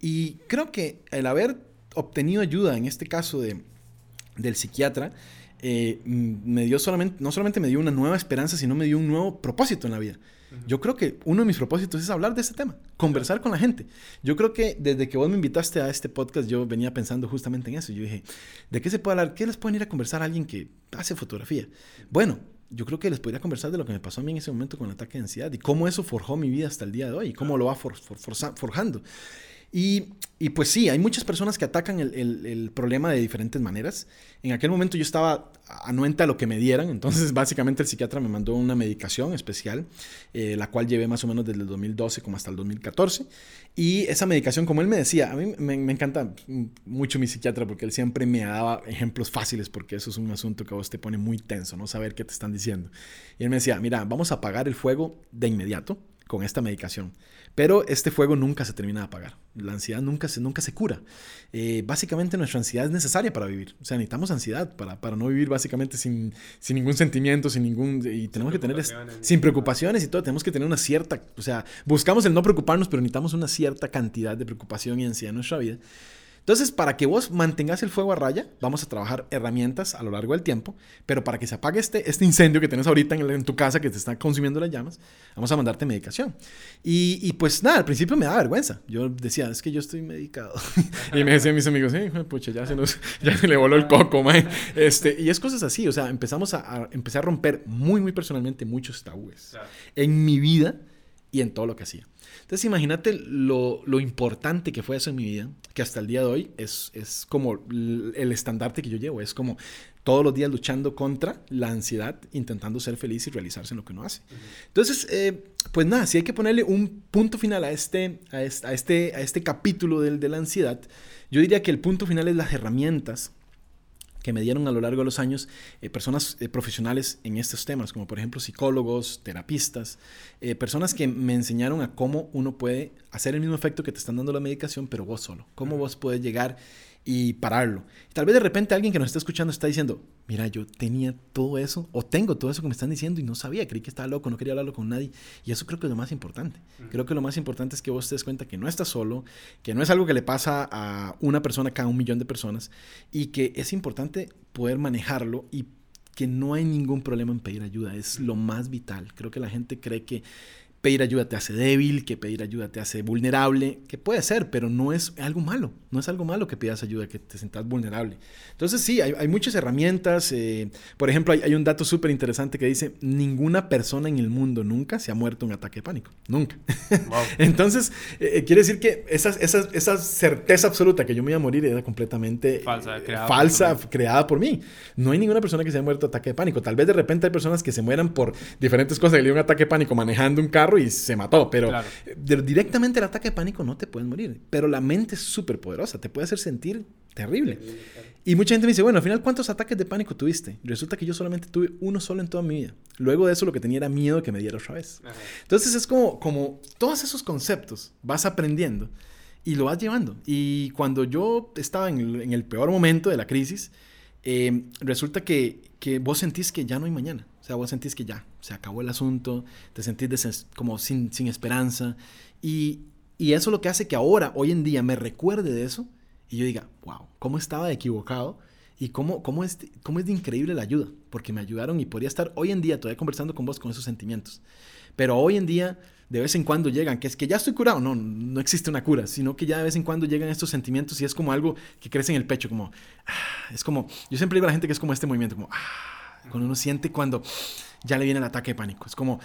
Y creo que el haber obtenido ayuda, en este caso de, del psiquiatra, eh, me dio solamente, no solamente me dio una nueva esperanza, sino me dio un nuevo propósito en la vida. Yo creo que uno de mis propósitos es hablar de este tema, conversar con la gente. Yo creo que desde que vos me invitaste a este podcast, yo venía pensando justamente en eso. Yo dije, ¿de qué se puede hablar? ¿Qué les pueden ir a conversar a alguien que hace fotografía? Bueno, yo creo que les podría conversar de lo que me pasó a mí en ese momento con el ataque de ansiedad y cómo eso forjó mi vida hasta el día de hoy y cómo lo va forjando. Y, pues sí, hay muchas personas que atacan el, problema de diferentes maneras. En aquel momento yo estaba anuente a lo que me dieran, entonces *laughs* básicamente el psiquiatra me mandó una medicación especial, eh, la cual llevé más o menos desde el 2012 como hasta el 2014. Y esa medicación, como él me decía, a mí me, me encanta mucho mi psiquiatra porque él siempre me daba ejemplos fáciles porque eso es un asunto que a vos te pone muy tenso, no saber qué te están diciendo. Y él me decía, mira, vamos a apagar el fuego de inmediato con esta medicación. Pero este fuego nunca se termina de apagar. La ansiedad nunca se, nunca se cura. Eh, básicamente nuestra ansiedad es necesaria para vivir. O sea, necesitamos ansiedad para, para no vivir básicamente sin, sin ningún sentimiento, sin ningún... Y tenemos que tener... Sin preocupaciones y todo. Tenemos que tener una cierta... O sea, buscamos el no preocuparnos, pero necesitamos una cierta cantidad de preocupación y ansiedad en nuestra vida. Entonces, para que vos mantengas el fuego a raya, vamos a trabajar herramientas a lo largo del tiempo, pero para que se apague este, este incendio que tienes ahorita en, tu casa que te está consumiendo las llamas, vamos a mandarte medicación. Y, pues nada, al principio me da vergüenza. Yo decía, es que yo estoy medicado. *laughs* y me decían mis amigos, sí, pucha, ya se, nos, *laughs* ya se le voló el coco, man. Este, y es cosas así, o sea, empezamos a, empezar a romper muy, muy personalmente muchos tabúes en mi vida y en todo lo que hacía. Entonces imagínate lo, lo, importante que fue eso en mi vida, que hasta el día de hoy es, es como el estandarte que yo llevo, es como todos los días luchando contra la ansiedad, intentando ser feliz y realizarse en lo que uno hace. Entonces, eh, pues nada, si hay que ponerle un punto final a este, a este, a este, a este capítulo de la ansiedad, yo diría que el punto final es las herramientas que me dieron a lo largo de los años eh, personas eh, profesionales en estos temas, como por ejemplo psicólogos, terapistas, eh, personas que me enseñaron a cómo uno puede hacer el mismo efecto que te están dando la medicación, pero vos solo, cómo vos puedes llegar y pararlo. tal vez de repente alguien que nos está escuchando está diciendo, mira, yo tenía todo eso, o tengo todo eso que me están diciendo y no sabía, creí que estaba loco, no quería hablarlo con nadie. Y eso creo que es lo más importante. Creo que lo más importante es que vos te des cuenta que no estás solo, que no es algo que le pasa a una persona cada un millón de personas y que es importante poder manejarlo y que no hay ningún problema en pedir ayuda, es lo más vital. Creo que la gente cree que pedir ayuda te hace débil, que pedir ayuda te hace vulnerable, que puede ser, pero no es algo malo, no es algo malo que pidas ayuda, que te sientas vulnerable. Entonces sí, hay, muchas herramientas, eh, por ejemplo, hay, un dato súper interesante que dice, ninguna persona en el mundo nunca se ha muerto en un ataque de pánico, nunca. *laughs* Entonces, eh, eh, quiere decir que esa, esa, esa, certeza absoluta que yo me iba a morir era completamente falsa, creada, falsa por creada por mí. No hay ninguna persona que se haya muerto de ataque de pánico. Tal vez de repente hay personas que se mueran por diferentes cosas, que le dio un ataque de pánico manejando un carro y se mató. Pero directamente el ataque de pánico no te pueden morir. Pero la mente es súper poderosa, te puede hacer sentir terrible. Y mucha gente me dice, bueno, al final, ¿cuántos ataques de pánico tuviste? Resulta que yo solamente tuve uno solo en toda mi vida. Luego de eso lo que tenía era miedo de que me diera otra vez. Entonces es como, como todos esos conceptos vas aprendiendo y lo vas llevando. Y cuando yo estaba en el, en el peor momento de la crisis, eh, resulta que, que, vos sentís que ya no hay mañana. Sea, vos sentís que ya se acabó el asunto, te sentís como sin, sin esperanza. Y, y eso es lo que hace que ahora, hoy en día, me recuerde de eso y yo diga, wow, ¿cómo estaba equivocado? Y cómo, cómo, es, cómo es de increíble la ayuda, porque me ayudaron y podría estar hoy en día todavía conversando con vos con esos sentimientos. Pero hoy en día, de vez en cuando llegan, que es que ya estoy curado, no, no existe una cura, sino que ya de vez en cuando llegan estos sentimientos y es como algo que crece en el pecho, como, ah, es como, yo siempre digo a la gente que es como este movimiento, como, ah, cuando uno siente cuando ya le viene el ataque de pánico. Es como,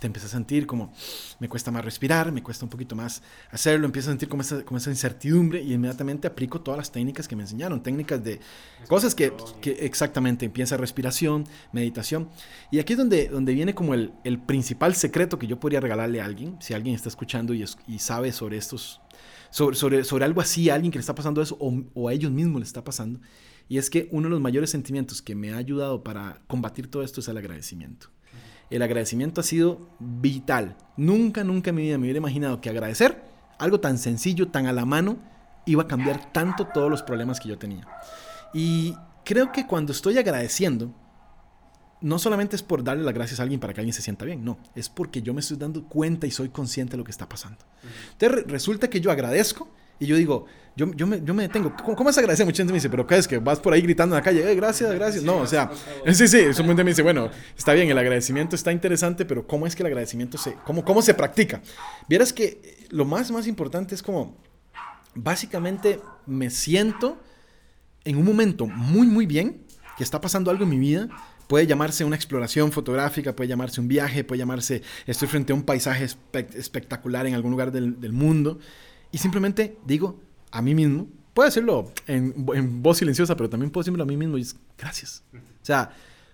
te empiezas a sentir como, me cuesta más respirar, me cuesta un poquito más hacerlo, empiezo a sentir como esa, como esa incertidumbre y inmediatamente aplico todas las técnicas que me enseñaron, técnicas de cosas que, que exactamente, empieza respiración, meditación. Y aquí es donde, donde viene como el, el principal secreto que yo podría regalarle a alguien, si alguien está escuchando y, y sabe sobre estos, sobre, sobre, sobre, algo así, a alguien que le está pasando eso o, o a ellos mismos le está pasando y es que uno de los mayores sentimientos que me ha ayudado para combatir todo esto es el agradecimiento. El agradecimiento ha sido vital. Nunca, nunca en mi vida me hubiera imaginado que agradecer, algo tan sencillo, tan a la mano, iba a cambiar tanto todos los problemas que yo tenía. Y creo que cuando estoy agradeciendo, no solamente es por darle las gracias a alguien para que alguien se sienta bien, no, es porque yo me estoy dando cuenta y soy consciente de lo que está pasando. Entonces resulta que yo agradezco y yo digo, yo, yo, me, yo me detengo. ¿Cómo, ¿Cómo, es agradecer? Mucha gente me dice, ¿pero qué es? Que vas por ahí gritando en la calle, eh, gracias, gracias. No, o sea, sí, *laughs* sí, eso me dice, bueno, está bien, el agradecimiento está interesante, pero ¿cómo es que el agradecimiento se, cómo, cómo se practica? Vieras que lo más, más importante es como, básicamente me siento en un momento muy, muy bien, que está pasando algo en mi vida, Puede llamarse una exploración fotográfica, puede llamarse un viaje, puede llamarse estoy frente a un paisaje espectacular en algún lugar del, del mundo. Y simplemente digo a mí mismo, puedo decirlo en, en voz silenciosa, pero también puedo decirlo a mí mismo y es gracias. O sea,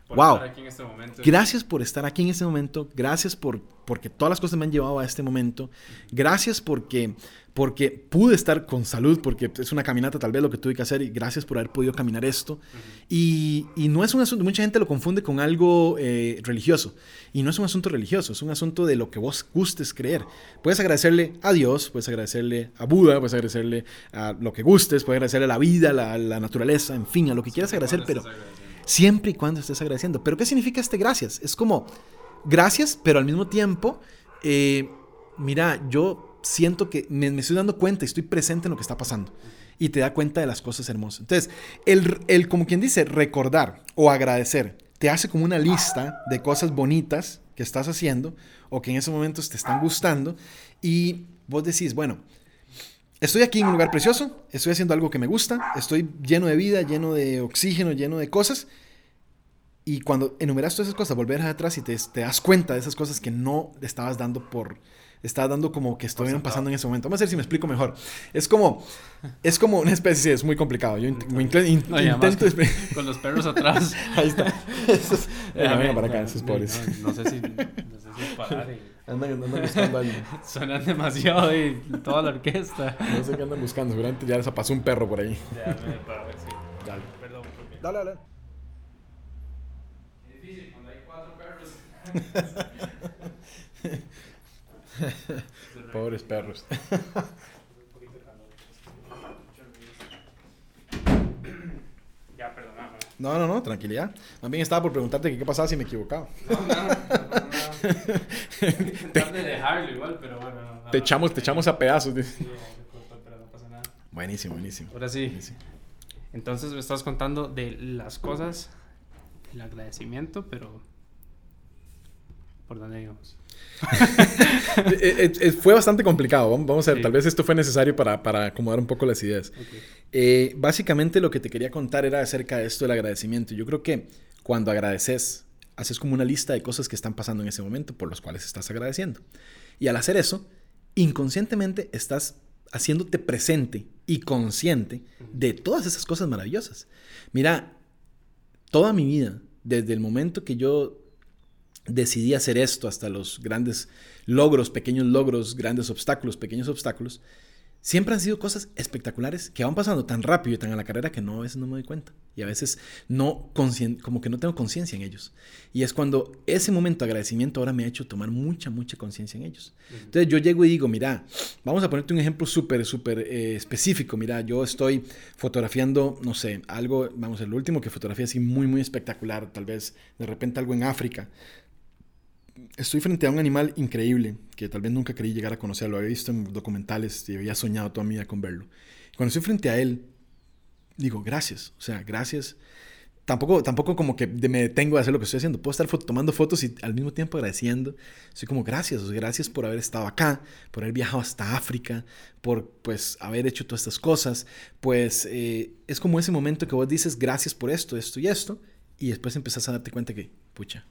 wow. Este gracias por estar aquí en este momento. Gracias por porque todas las cosas me han llevado a este momento. Gracias porque porque pude estar con salud, porque es una caminata tal vez lo que tuve que hacer y gracias por haber podido caminar esto. y, y, no es un asunto, mucha gente lo confunde con algo eh, religioso. Y no es un asunto religioso, es un asunto de lo que vos gustes creer. Puedes agradecerle a Dios, puedes agradecerle a Buda, puedes agradecerle a lo que gustes, puedes agradecerle a la vida, a la, la, naturaleza, en fin, a lo que quieras agradecer, pero siempre y cuando estés agradeciendo. ¿Pero qué significa este gracias? Es como gracias, pero al mismo tiempo, eh, mira, yo siento que me, estoy dando cuenta y estoy presente en lo que está pasando. Y te da cuenta de las cosas hermosas. Entonces, el, el, como quien dice, recordar o agradecer, te hace como una lista de cosas bonitas que estás haciendo o que en esos momentos te están gustando. Y vos decís, bueno, estoy aquí en un lugar precioso, estoy haciendo algo que me gusta, estoy lleno de vida, lleno de oxígeno, lleno de cosas. Y cuando enumeras todas esas cosas, volver atrás y te, te das cuenta de esas cosas que no estabas dando por, está dando como que estuvieran pasando en ese momento. Vamos a ver si me explico mejor. Es como, es como una especie, es muy complicado. Yo int in in no, intento... Con, *laughs* con, los perros atrás. *laughs* Ahí está. venga, *laughs* venga para acá, esos pobres. No, no, sé si, no sé si parar. Y... Andan, andan buscando algo. Suenan demasiado y toda la orquesta. No sé qué andan buscando. Seguramente ya les pasó un perro por ahí. Ya, para ver, sí. Dale. Perdón. Porque... Dale, dale. Es difícil cuando hay cuatro perros. *laughs* Pobres perros. ya, perdóname. No, no, no, tranquilidad. Bien estaba por preguntarte qué pasaba si me equivocaba. No, no, no, *laughs* de dejarlo igual, pero bueno. No, te, echamos, te echamos a pedazos. Sí, pero no pasa nada. Buenísimo, buenísimo. Ahora sí. buenísimo. Entonces me estás contando de las cosas, el agradecimiento, pero ¿por íbamos? *laughs* Eh, eh, fue bastante complicado. Vamos a ver, sí. tal vez esto fue necesario para, para acomodar un poco las ideas. Okay. Eh, básicamente lo que te quería contar era acerca de esto del agradecimiento. Yo creo que cuando agradeces, haces como una lista de cosas que están pasando en ese momento por los cuales estás agradeciendo. Y al hacer eso, inconscientemente estás haciéndote presente y consciente de todas esas cosas maravillosas. Mira, toda mi vida, desde el momento que yo decidí hacer esto hasta los grandes logros, pequeños logros, grandes obstáculos, pequeños obstáculos, siempre han sido cosas espectaculares que van pasando tan rápido y tan a la carrera que no a veces no me doy cuenta. Y a veces no como que no tengo conciencia en ellos. Y es cuando ese momento de agradecimiento ahora me ha hecho tomar mucha, mucha conciencia en ellos. Entonces yo llego y digo, mira, vamos a ponerte un ejemplo súper, súper eh, específico. Mira, yo estoy fotografiando, no sé, algo, vamos, el último que fotografía así muy, muy espectacular, tal vez de repente algo en África estoy frente a un animal increíble que tal vez nunca quería llegar a conocer, lo había visto en documentales y había soñado toda mi vida con verlo. Cuando estoy frente a él, digo, gracias, o sea, gracias. Tampoco, tampoco como que me detengo de hacer lo que estoy haciendo. Puedo estar tomando fotos y al mismo tiempo agradeciendo. Soy como gracias, gracias por haber estado acá, por haber viajado hasta África, por pues haber hecho todas estas cosas. Pues eh, es como ese momento que vos dices gracias por esto, esto y esto. Y después empezás a darte cuenta que, pucha,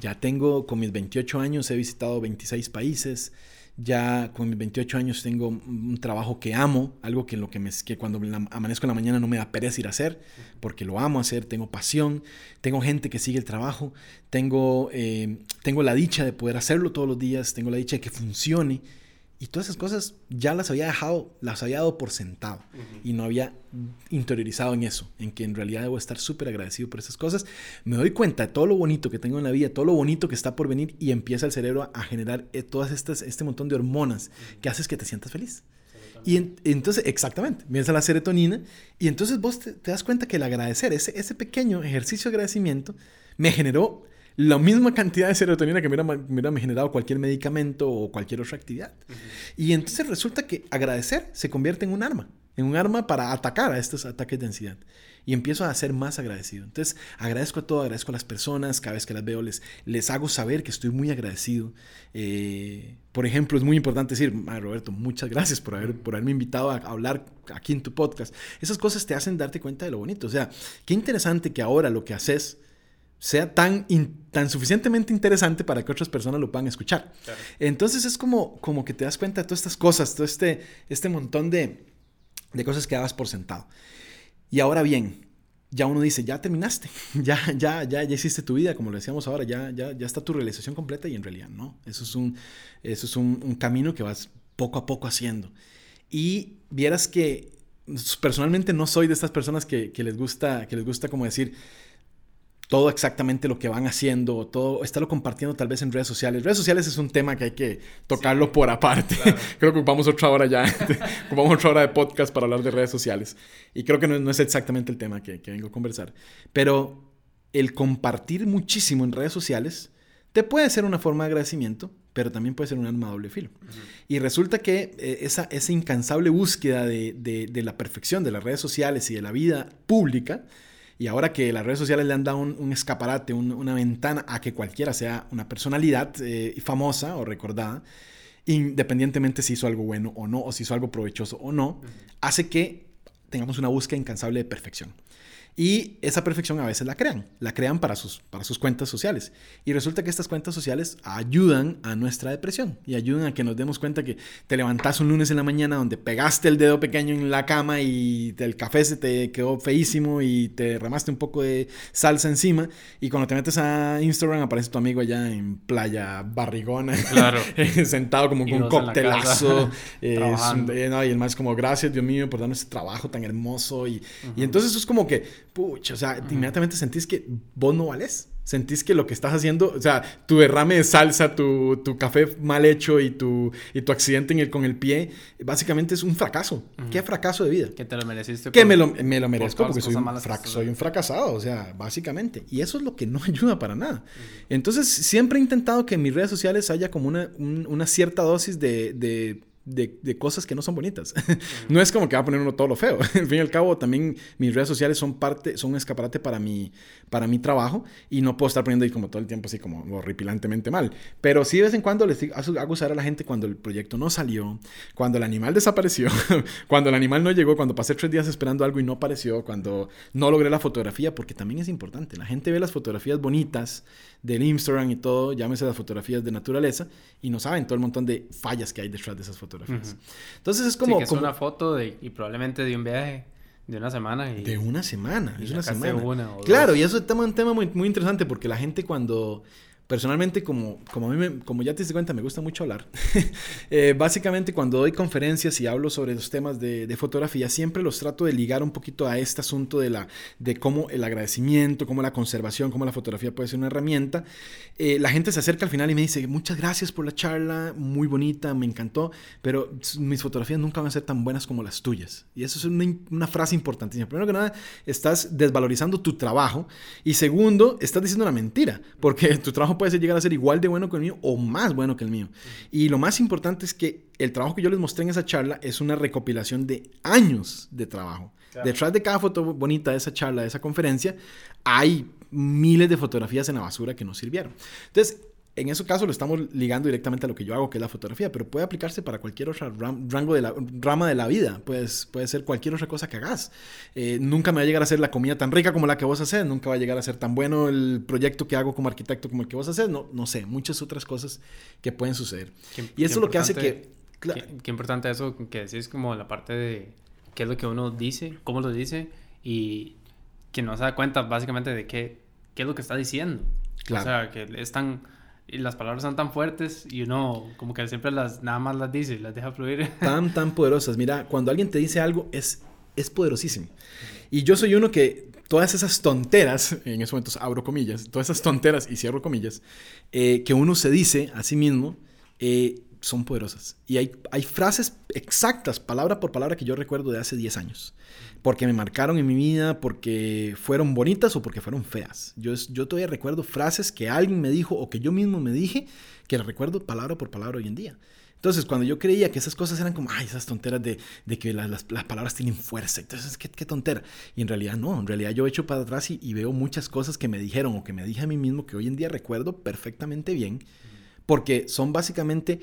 ya tengo, con mis 28 años he visitado 26 países, ya con mis 28 años tengo un trabajo que amo, algo que, lo que, me, que cuando amanezco en la mañana no me da pereza ir a hacer, porque lo amo hacer, tengo pasión, tengo gente que sigue el trabajo, tengo, eh, tengo la dicha de poder hacerlo todos los días, tengo la dicha de que funcione. Y todas esas cosas ya las había dejado, las había dado por sentado y no había interiorizado en eso, en que en realidad debo estar súper agradecido por esas cosas. Me doy cuenta de todo lo bonito que tengo en la vida, todo lo bonito que está por venir y empieza el cerebro a generar eh, todas estas, este montón de hormonas que haces que te sientas feliz. Y entonces, exactamente, empieza la serotonina y entonces vos te, das cuenta que el agradecer, ese, ese pequeño ejercicio de agradecimiento, me generó la misma cantidad de serotonina que me hubiera, generado cualquier medicamento o cualquier otra actividad. Y entonces resulta que agradecer se convierte en un arma, en un arma para atacar a estos ataques de ansiedad. Y empiezo a ser más agradecido. Entonces agradezco a todo, agradezco a las personas, cada vez que las veo les, les hago saber que estoy muy agradecido. Eh, por ejemplo, es muy importante decir, Roberto, muchas gracias por, haber, por haberme invitado a hablar aquí en tu podcast. Esas cosas te hacen darte cuenta de lo bonito. O sea, qué interesante que ahora lo que haces sea tan, tan suficientemente interesante para que otras personas lo puedan escuchar. Entonces es como, como que te das cuenta de todas estas cosas, todo este, este montón de, de cosas que dabas por sentado. Y ahora bien, ya uno dice, ya terminaste, *laughs* ya, ya, ya, ya hiciste tu vida, como lo decíamos ahora, ya, ya, ya está tu realización completa y en realidad no. Eso es un, eso es un, un camino que vas poco a poco haciendo. Y vieras que personalmente no soy de estas personas que, que les gusta, que les gusta como decir, todo exactamente lo que van haciendo, todo, estarlo compartiendo tal vez en redes sociales. Redes sociales es un tema que hay que tocarlo por aparte. *laughs* creo que ocupamos otra hora ya, *laughs* ocupamos otra hora de podcast para hablar de redes sociales. Y creo que no, es exactamente el tema que, vengo a conversar. Pero el compartir muchísimo en redes sociales te puede ser una forma de agradecimiento, pero también puede ser un arma de doble filo. Y resulta que eh, esa, esa incansable búsqueda de, de la perfección de las redes sociales y de la vida pública, y ahora que las redes sociales le han dado un, escaparate, una ventana a que cualquiera sea una personalidad eh, famosa o recordada, independientemente si hizo algo bueno o no, o si hizo algo provechoso o no, hace que tengamos una búsqueda incansable de perfección. Y esa perfección a veces la crean, la crean para sus, para sus cuentas sociales. Y resulta que estas cuentas sociales ayudan a nuestra depresión y ayudan a que nos demos cuenta que te levantás un lunes en la mañana donde pegaste el dedo pequeño en la cama y el café se te quedó feísimo y te remaste un poco de salsa encima. Y cuando te metes a Instagram aparece tu amigo allá en playa barrigona, claro. *laughs* sentado como con un coctelazo. *laughs* Eh, eh, y el más como, gracias Dios mío por darnos este trabajo tan hermoso. Y, y entonces eso es como que pucha, o sea, inmediatamente sentís que vos no vales. Sentís que lo que estás haciendo, o sea, tu derrame de salsa, tu, tu café mal hecho y tu, y tu accidente en el, con el pie, básicamente es un fracaso. ¿Qué fracaso de vida? Que te lo mereciste. Que me, lo, me lo merezco porque soy un, soy un, fracasado, o sea, básicamente. Y eso es lo que no *laughs* ayuda para nada. Entonces, siempre he intentado que en mis redes sociales haya como una, una cierta dosis de, de de, cosas que no son bonitas. *laughs* no es como que va a poner uno todo lo feo. *laughs* al fin y al cabo, también mis redes sociales son parte, son un escaparate para mi, para mi trabajo y no puedo estar poniendo ahí como todo el tiempo así como horripilantemente mal. Pero sí de vez en cuando les hago usar a la gente cuando el proyecto no salió, cuando el animal *laughs* desapareció, cuando el animal no llegó, cuando pasé tres días esperando algo y no apareció, cuando no logré la fotografía, porque también es importante. La gente ve las fotografías bonitas del Instagram y todo, llámese las fotografías de naturaleza, y no saben todo el montón de fallas que hay detrás de esas fotografías. Entonces es como... que es una foto de, y probablemente de un viaje de una semana. Y, de una semana, es una semana. claro, y eso es un tema muy, muy interesante porque la gente cuando Personalmente, como, como, a mí me- como ya te diste cuenta, me gusta mucho hablar. *laughs* Eh, básicamente, cuando doy conferencias y hablo sobre los temas de, de fotografía, siempre los trato de ligar un poquito a este asunto de, la, de cómo el agradecimiento, cómo la conservación, cómo la fotografía puede ser una herramienta. Eh, la gente se acerca al final y me dice, muchas gracias por la charla, muy bonita, me encantó, pero mis fotografías nunca van a ser tan buenas como las tuyas. Y eso es una, una frase importantísima. Primero que nada, estás desvalorizando tu trabajo y segundo, estás diciendo una mentira, porque *laughs* tu trabajo puede llegar a ser igual de bueno que el mío o más bueno que el mío. Y lo más importante es que el trabajo que yo les mostré en esa charla es una recopilación de años de trabajo. Detrás de cada foto bonita de esa charla, de esa conferencia, hay miles de fotografías en la basura que no sirvieron. Entonces, en ese caso lo estamos ligando directamente a lo que yo hago, que es la fotografía, pero puede aplicarse para cualquier otra ram- rango de la, rama de la vida. Pues, puede ser cualquier otra cosa que hagas. Eh, nunca me va a llegar a ser la comida tan rica como la que vos haces, nunca va a llegar a ser tan bueno el proyecto que hago como arquitecto como el que vos haces, no, no sé, muchas otras cosas que pueden suceder. Qué- Y eso es lo que hace que... Qué, qué importante eso que decís, como la parte de qué es lo que uno dice, cómo lo dice y que no se da cuenta básicamente de qué, qué es lo que está diciendo. Claro. O sea, que es tan... Y las palabras son tan fuertes y uno como que siempre las nada más las dice las deja fluir. *laughs* tan, tan poderosas. Mira, cuando alguien te dice algo, es, es poderosísimo. Y yo soy uno que todas esas tonteras, en esos momentos abro comillas, todas esas tonteras y cierro comillas, eh, que uno se dice a sí mismo, eh, son poderosas. Y hay, hay frases exactas, palabra por palabra, que yo recuerdo de hace 10 años. Porque me marcaron en mi vida, porque fueron bonitas o porque fueron feas. Yo, yo todavía recuerdo frases que alguien me dijo o que yo mismo me dije, que las recuerdo palabra por palabra hoy en día. Entonces, cuando yo creía que esas cosas eran como, ay, esas tonteras de, que la- las, las palabras tienen fuerza, entonces, ¿qué, qué tontera. Y en realidad no, en realidad yo echo para atrás y, y veo muchas cosas que me dijeron o que me dije a mí mismo que hoy en día recuerdo perfectamente bien, porque son básicamente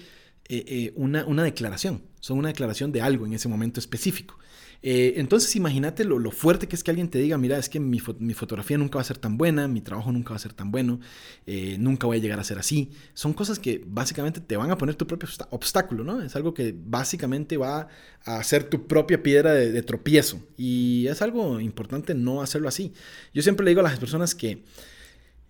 eh, eh, una, una declaración, son una declaración de algo en ese momento específico. Eh, entonces imagínate lo, fuerte que es que alguien te diga, mira, es que mi, fo- mi fotografía nunca va a ser tan buena, mi trabajo nunca va a ser tan bueno, eh, nunca voy a llegar a ser así. Son cosas que básicamente te van a poner tu propio obstáculo, ¿no? Es algo que básicamente va a ser tu propia piedra de, de tropiezo. Y es algo importante no hacerlo así. Yo siempre le digo a las personas que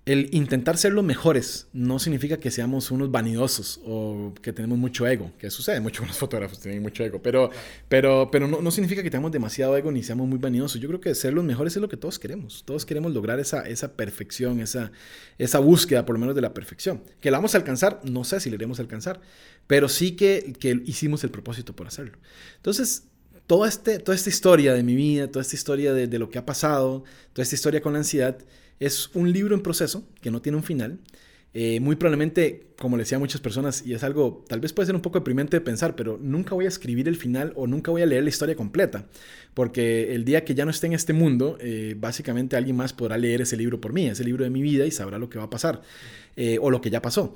el intentar ser los mejores no significa que seamos unos vanidosos o que tenemos mucho ego, que sucede mucho los *laughs* fotógrafos, tienen mucho ego, pero, pero, pero no, no significa que tengamos demasiado ego ni seamos muy vanidosos. Yo creo que ser los mejores es lo que todos queremos. Todos queremos lograr esa, esa perfección, esa, esa búsqueda por lo menos de la perfección. Que la vamos a alcanzar, no sé si la iremos a alcanzar, pero sí que, que hicimos el propósito por hacerlo. Entonces, toda, este, toda esta historia de mi vida, toda esta historia de, de lo que ha pasado, toda esta historia con la ansiedad, es un libro en proceso que no tiene un final. Eh, muy probablemente, como le decía a muchas personas, y es algo, tal vez puede ser un poco deprimente de pensar, pero nunca voy a escribir el final o nunca voy a leer la historia completa, porque el día que ya no esté en este mundo, eh, básicamente alguien más podrá leer ese libro por mí, ese libro de mi vida y sabrá lo que va a pasar, eh, o lo que ya pasó.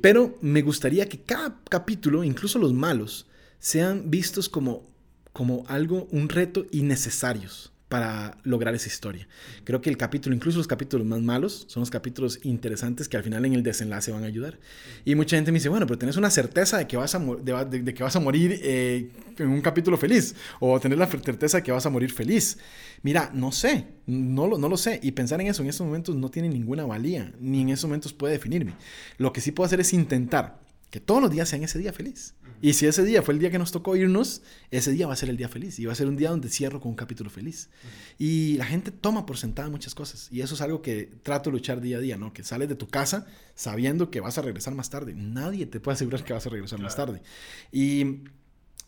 Pero me gustaría que cada capítulo, incluso los malos, sean vistos como, como algo, un reto innecesarios para lograr esa historia. Creo que el capítulo, incluso los capítulos más malos, son los capítulos interesantes que al final en el desenlace van a ayudar. Y mucha gente me dice, bueno, pero tenés una certeza de que vas a, de, que vas a morir eh, en un capítulo feliz, o tener la certeza de que vas a morir feliz. Mira, no sé, no lo, sé. Y pensar en eso en estos momentos no tiene ninguna valía, ni en esos momentos puede definirme. Lo que sí puedo hacer es intentar que todos los días sean ese día feliz. Y si ese día fue el día que nos tocó irnos, ese día va a ser el día feliz. Y va a ser un día donde cierro con un capítulo feliz. Y la gente toma por sentada muchas cosas. Y eso es algo que trato de luchar día a día, ¿no? Que sales de tu casa sabiendo que vas a regresar más tarde. Nadie te puede asegurar que vas a regresar más tarde. Y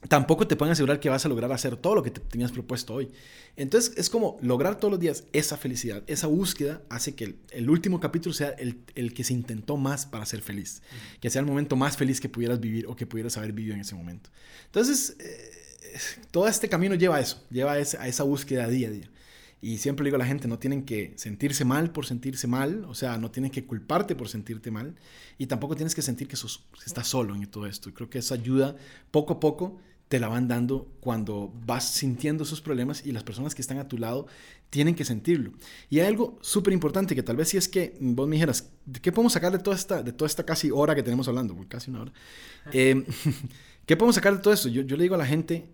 tampoco te pueden asegurar que vas a lograr hacer todo lo que te tenías propuesto hoy. Entonces es como lograr todos los días esa felicidad, esa búsqueda hace que el, el último capítulo sea el, el, que se intentó más para ser feliz, que sea el momento más feliz que pudieras vivir o que pudieras haber vivido en ese momento. Entonces, eh, todo este camino lleva a eso, lleva a esa, a esa búsqueda día a día. Y siempre le digo a la gente, no tienen que sentirse mal por sentirse mal, o sea, no tienen que culparte por sentirte mal, y tampoco tienes que sentir que, sos, estás solo en todo esto. Y creo que eso ayuda poco a poco te la van dando cuando vas sintiendo esos problemas y las personas que están a tu lado tienen que sentirlo. Y hay algo súper importante que tal vez si es que vos me dijeras, ¿qué podemos sacar de toda esta, de toda esta casi hora que tenemos hablando? Casi una hora. Eh, *laughs* ¿Qué podemos sacar de todo esto? Yo, yo le digo a la gente,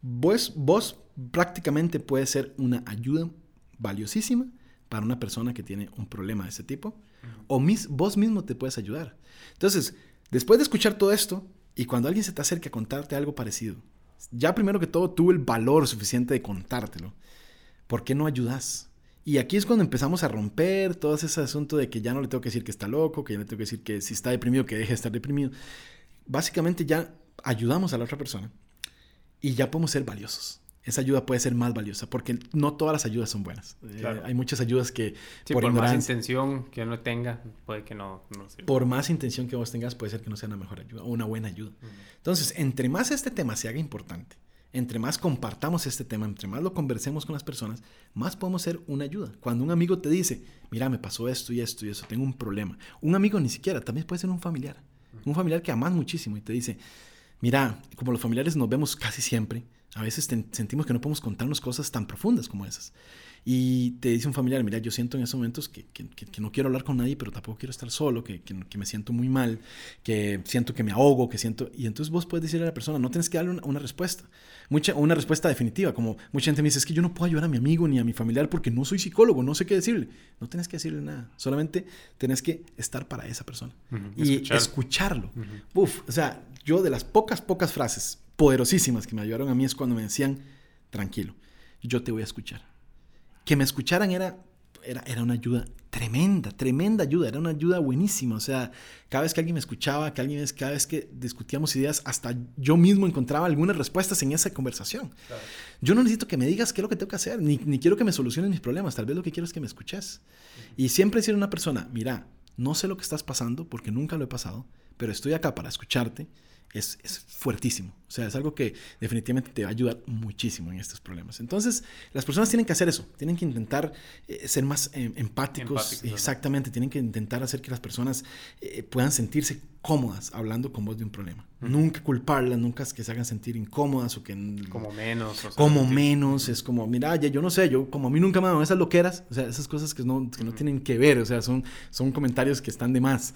vos, vos prácticamente puedes ser una ayuda valiosísima para una persona que tiene un problema de ese tipo O mis, vos mismo te puedes ayudar. Entonces, después de escuchar todo esto, y cuando alguien se te acerca a contarte algo parecido, ya primero que todo tuvo el valor suficiente de contártelo, ¿por qué no ayudas? Y aquí es cuando empezamos a romper todo ese asunto de que ya no le tengo que decir que está loco, que ya le tengo que decir que si está deprimido, que deje de estar deprimido. Básicamente ya ayudamos a la otra persona y ya podemos ser valiosos esa ayuda puede ser más valiosa, porque no todas las ayudas son buenas. Eh, hay muchas ayudas que por, más intención que uno tenga, puede que no, Por más intención que vos tengas, puede ser que no sea una mejor ayuda o una buena ayuda. Entonces, entre más este tema se haga importante, entre más compartamos este tema, entre más lo conversemos con las personas, más podemos ser una ayuda. Cuando un amigo te dice, mira, me pasó esto y esto y eso, tengo un problema. Un amigo ni siquiera, también puede ser un familiar. Un familiar que amas muchísimo y te dice, mira, como los familiares nos vemos casi siempre, a veces sentimos que no podemos contarnos cosas tan profundas como esas. Y te dice un familiar, mira, yo siento en esos momentos que, que, que no quiero hablar con nadie, pero tampoco quiero estar solo, que, me siento muy mal, que siento que me ahogo, que siento... Y entonces vos puedes decirle a la persona, no tienes que darle una, respuesta, mucha, una respuesta definitiva, como mucha gente me dice, es que yo no puedo ayudar a mi amigo ni a mi familiar porque no soy psicólogo, no sé qué decirle. No tienes que decirle nada, solamente tienes que estar para esa persona y escucharlo. Uf, o sea, yo de las pocas, pocas frases poderosísimas que me ayudaron a mí es cuando me decían, tranquilo, yo te voy a escuchar. Que me escucharan era, era, era una ayuda tremenda, tremenda ayuda, era una ayuda buenísima. O sea, cada vez que alguien me escuchaba, que alguien, cada vez que discutíamos ideas, hasta yo mismo encontraba algunas respuestas en esa conversación. Yo no necesito que me digas qué es lo que tengo que hacer, ni, ni, quiero que me soluciones mis problemas, tal vez lo que quiero es que me escuches. Y siempre decir a una persona, mira, no sé lo que estás pasando porque nunca lo he pasado, pero estoy acá para escucharte es, es, fuertísimo. O sea, es algo que definitivamente te va a ayudar muchísimo en estos problemas. Entonces, las personas tienen que hacer eso, tienen que intentar eh, ser más eh, empáticos. exactamente, tienen que intentar hacer que las personas eh, puedan sentirse cómodas hablando con vos de un problema. Nunca culparlas, nunca que se hagan sentir incómodas o que... Como menos. como menos, es como, mira, ya yo no sé, yo como a mí nunca me dan esas loqueras, o sea, esas cosas que no, que no tienen que ver, o sea, son, son comentarios que están de más.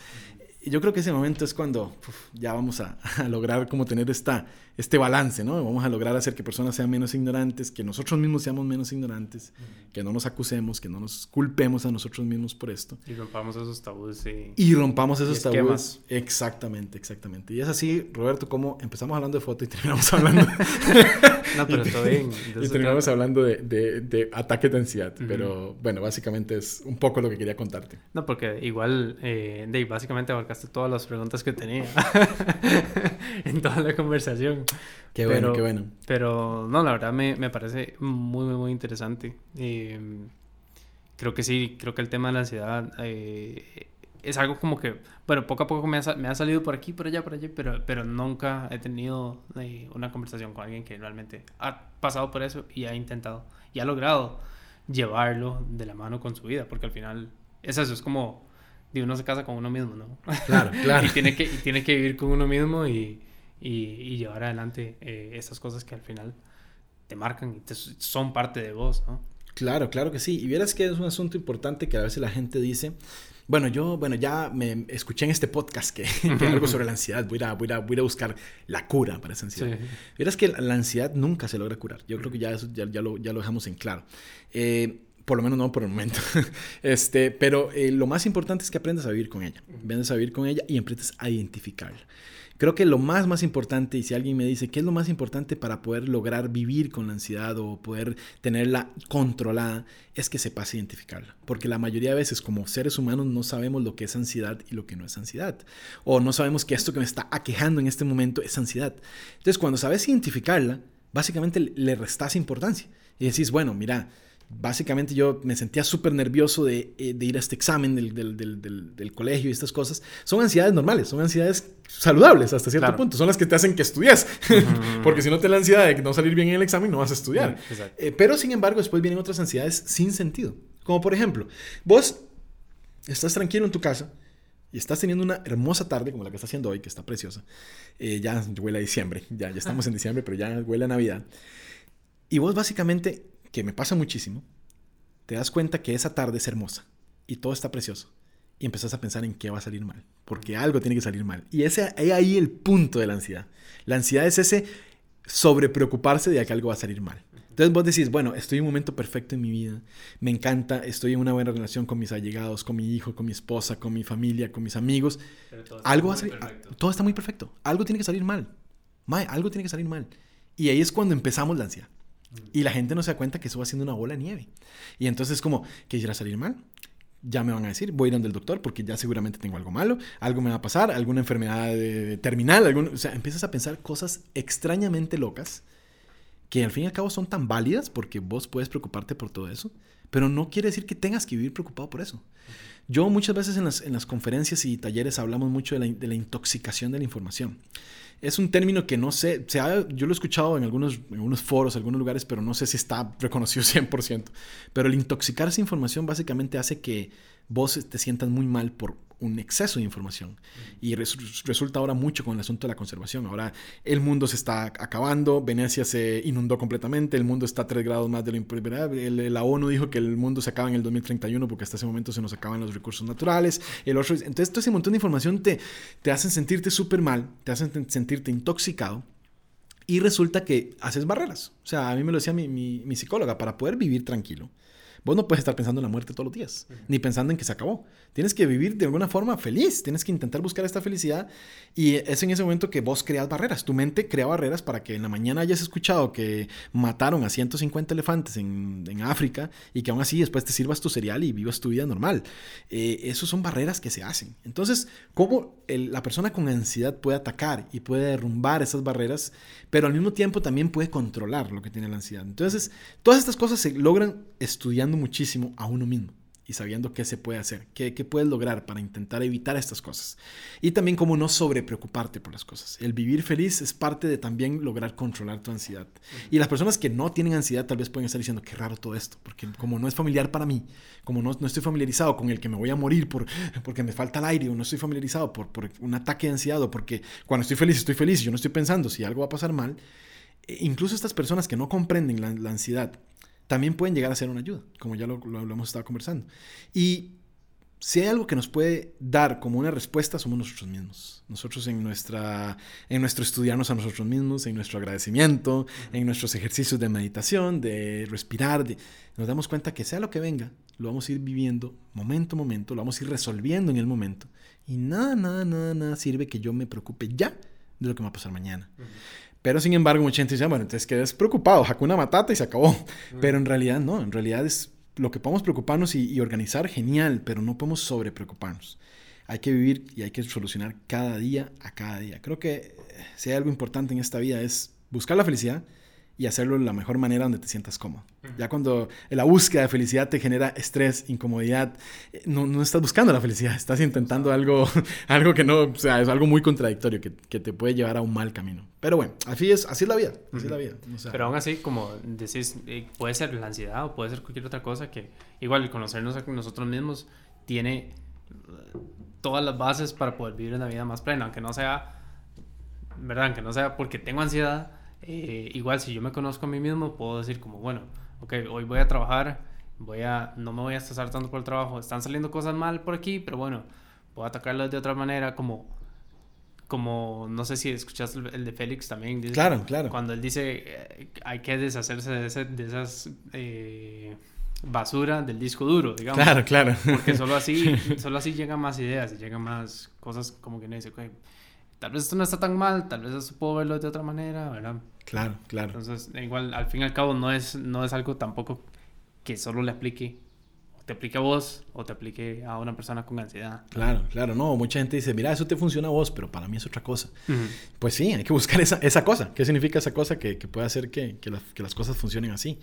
Yo creo que ese momento es cuando ya vamos *laughs* a, lograr como tener esta, este balance, ¿no? Vamos a lograr hacer que personas sean menos ignorantes, que nosotros mismos seamos menos ignorantes, que no nos acusemos, que no nos culpemos a nosotros mismos por esto. Y rompamos esos tabúes. Y, y rompamos esos tabúes. Exactamente, exactamente. Y es así, Roberto, como empezamos hablando de foto y terminamos hablando... *laughs* no, pero *laughs* todo bien. y terminamos hablando de, de, ataque de ansiedad. Pero bueno, básicamente es un poco lo que quería contarte. No, porque igual, eh, Dave, básicamente todas las preguntas que tenía *laughs* *laughs* en toda la conversación. Qué bueno, qué bueno. Pero no, la verdad me, me parece muy, muy, muy interesante. Eh, creo que sí, creo que el tema de la ansiedad eh, es algo como que, bueno, poco a poco me ha, me ha, salido por aquí, por allá, por allá, pero, pero nunca he tenido eh, una conversación con alguien que realmente ha pasado por eso y ha intentado y ha logrado llevarlo de la mano con su vida, porque al final es eso, es como y uno se casa con uno mismo, ¿no? Claro, *laughs* claro. y, tiene que, tiene que vivir con uno mismo y, y, llevar adelante eh, esas cosas que al final te marcan y son parte de vos, ¿no? Claro, claro que sí. Y vieras que es un asunto importante que a veces la gente dice, bueno, yo, bueno, ya me escuché en este podcast que, *laughs* que algo sobre la ansiedad, voy a, voy, a, voy a buscar la cura para esa ansiedad. Sí. Vieras que la, ansiedad nunca se logra curar. Yo creo que ya eso ya, ya, lo, ya lo dejamos en claro. Eh, por lo menos no por el momento. *laughs* este, pero eh, lo más importante es que aprendas a vivir con ella. Aprendas a vivir con ella y empieces a identificarla. Creo que lo más, más importante, y si alguien me dice qué es lo más importante para poder lograr vivir con la ansiedad o poder tenerla controlada, es que sepas identificarla. Porque la mayoría de veces como seres humanos no sabemos lo que es ansiedad y lo que no es ansiedad. O no sabemos que esto que me está aquejando en este momento es ansiedad. Entonces cuando sabes identificarla, básicamente le restas importancia. Y decís, bueno, mira, básicamente yo me sentía súper nervioso de, eh, de, ir a este examen del, del, del, del, colegio y estas cosas. Son ansiedades normales, son ansiedades saludables hasta cierto punto. Son las que te hacen que estudies. *laughs* Porque si no te la ansiedad de no salir bien en el examen, no vas a estudiar. Eh, pero sin embargo, después vienen otras ansiedades sin sentido. Como por ejemplo, vos estás tranquilo en tu casa y estás teniendo una hermosa tarde como la que está haciendo hoy, que está preciosa. Eh, ya huele a diciembre, ya, ya estamos en diciembre, pero ya huele a Navidad. Y vos básicamente que me pasa muchísimo, te das cuenta que esa tarde es hermosa y todo está precioso. Y empezás a pensar en qué va a salir mal, porque algo tiene que salir mal. Y ese es ahí el punto de la ansiedad. La ansiedad es ese sobre preocuparse de que algo va a salir mal. Entonces vos decís, bueno, estoy en un momento perfecto en mi vida, me encanta, estoy en una buena relación con mis allegados, con mi hijo, con mi esposa, con mi familia, con mis amigos. algo va a salir, todo está muy perfecto. Algo tiene que salir mal. algo tiene que salir mal. Y ahí es cuando empezamos la ansiedad. Y la gente no se da cuenta que eso va siendo una bola de nieve. Y entonces es como, quisiera salir mal, ya me van a decir, voy a ir donde el doctor porque ya seguramente tengo algo malo, algo me va a pasar, alguna enfermedad terminal, algún, o sea, empiezas a pensar cosas extrañamente locas que al fin y al cabo son tan válidas porque vos puedes preocuparte por todo eso, pero no quiere decir que tengas que vivir preocupado por eso. Yo muchas veces en las, en las conferencias y talleres hablamos mucho de la, de la, intoxicación de la información. Es un término que no sé, se yo lo he escuchado en algunos, en algunos foros, algunos lugares, pero no sé si está reconocido *laughs* 100%. Pero el intoxicar esa información básicamente hace que vos te sientas muy mal por un exceso de información. Y resulta ahora mucho con el asunto de la conservación. Ahora el mundo se está acabando, Venecia se inundó completamente, el mundo está a 3 grados más de lo improbable. La ONU dijo que el mundo se acaba en el 2031 porque hasta ese momento se nos acaban los recursos naturales. El otro, entonces todo ese montón de información te, te hacen sentirte súper mal, te hacen intoxicado. Y resulta que haces barreras. O sea, a mí me lo decía mi, mi psicóloga, para poder vivir tranquilo Vos no puedes estar pensando en la muerte todos los días, ni pensando en que se acabó. Tienes que vivir de alguna forma feliz, tienes que intentar buscar esta felicidad y es en ese momento que vos creas barreras. Tu mente crea barreras para que en la mañana hayas escuchado que mataron a 150 elefantes en, en África y que aún así después te sirvas tu cereal y vivas tu vida normal. Eh, Esas son barreras que se hacen. Entonces, ¿cómo la persona con ansiedad puede atacar y puede derrumbar esas barreras, pero al mismo tiempo también puede controlar lo que tiene la ansiedad? Entonces, todas estas cosas se logran estudiando muchísimo a uno mismo y sabiendo qué se puede hacer, qué, qué, puedes lograr para intentar evitar estas cosas. Y también cómo no sobrepreocuparte por las cosas. El vivir feliz es parte de también lograr controlar tu ansiedad. Y las personas que no tienen ansiedad tal vez pueden estar diciendo, qué raro todo esto, porque como no es familiar para mí, como no, no estoy familiarizado con el que me voy a morir por, porque me falta el aire, o no estoy familiarizado por, por un ataque de ansiedad, o porque cuando estoy feliz estoy feliz y yo no estoy pensando si algo va a pasar mal, e incluso estas personas que no comprenden la, la ansiedad también pueden llegar a ser una ayuda, como ya lo, lo, hemos estado conversando. Y si hay algo que nos puede dar como una respuesta, somos nosotros mismos. Nosotros en, nuestra, en nuestro estudiarnos a nosotros mismos, en nuestro agradecimiento, en nuestros ejercicios de meditación, de respirar, nos damos cuenta que sea lo que venga, lo vamos a ir viviendo momento a momento, lo vamos a ir resolviendo en el momento. Y nada, nada, nada, nada sirve que yo me preocupe ya de lo que va a pasar mañana. Pero sin embargo, mucha gente dice, bueno, entonces quedes preocupado, una Matata y se acabó. Pero en realidad no, en realidad es lo que podemos preocuparnos y, organizar, genial, pero no podemos sobre preocuparnos. Hay que vivir y hay que solucionar cada día a cada día. Creo que eh, si hay algo importante en esta vida es buscar la felicidad, y hacerlo de la mejor manera donde te sientas cómodo. Ya cuando la búsqueda de felicidad te genera estrés, incomodidad, eh, no, no estás buscando la felicidad, estás intentando algo, *laughs* algo que no, o sea, es algo muy contradictorio, que, que te puede llevar a un mal camino. Pero bueno, así es, así es la vida, así es la vida. Pero aún así, como decís, eh, puede ser la ansiedad o puede ser cualquier otra cosa que, igual, conocernos a nosotros mismos tiene eh, todas las bases para poder vivir una vida más plena, aunque no sea, ¿verdad? Aunque no sea porque tengo ansiedad, eh, igual si yo me conozco a mí mismo, puedo decir como, bueno, ok, hoy voy a trabajar, voy a, no me voy a estar tanto por el trabajo, están saliendo cosas mal por aquí, pero bueno, puedo atacarlas de otra manera, como, como, no sé si escuchaste el, de Félix también. claro, claro. Cuando él dice, eh, hay que deshacerse de, ese, de esas... Eh, basura del disco duro, digamos. Claro, claro. Porque solo así, *laughs* solo así llegan más ideas y llegan más cosas como que no dice, tal vez esto no está tan mal, tal vez eso puedo verlo de otra manera, ¿verdad? Claro, claro. Entonces, igual, al fin y al cabo, no es, no es algo tampoco que solo le aplique, o te aplique a vos, o te aplique a una persona con ansiedad. Claro, claro, no, mucha gente dice, mira, eso te funciona a vos, pero para mí es otra cosa. Pues sí, hay que buscar esa, esa cosa. ¿Qué significa esa cosa que, que puede hacer que, que, que las cosas funcionen así?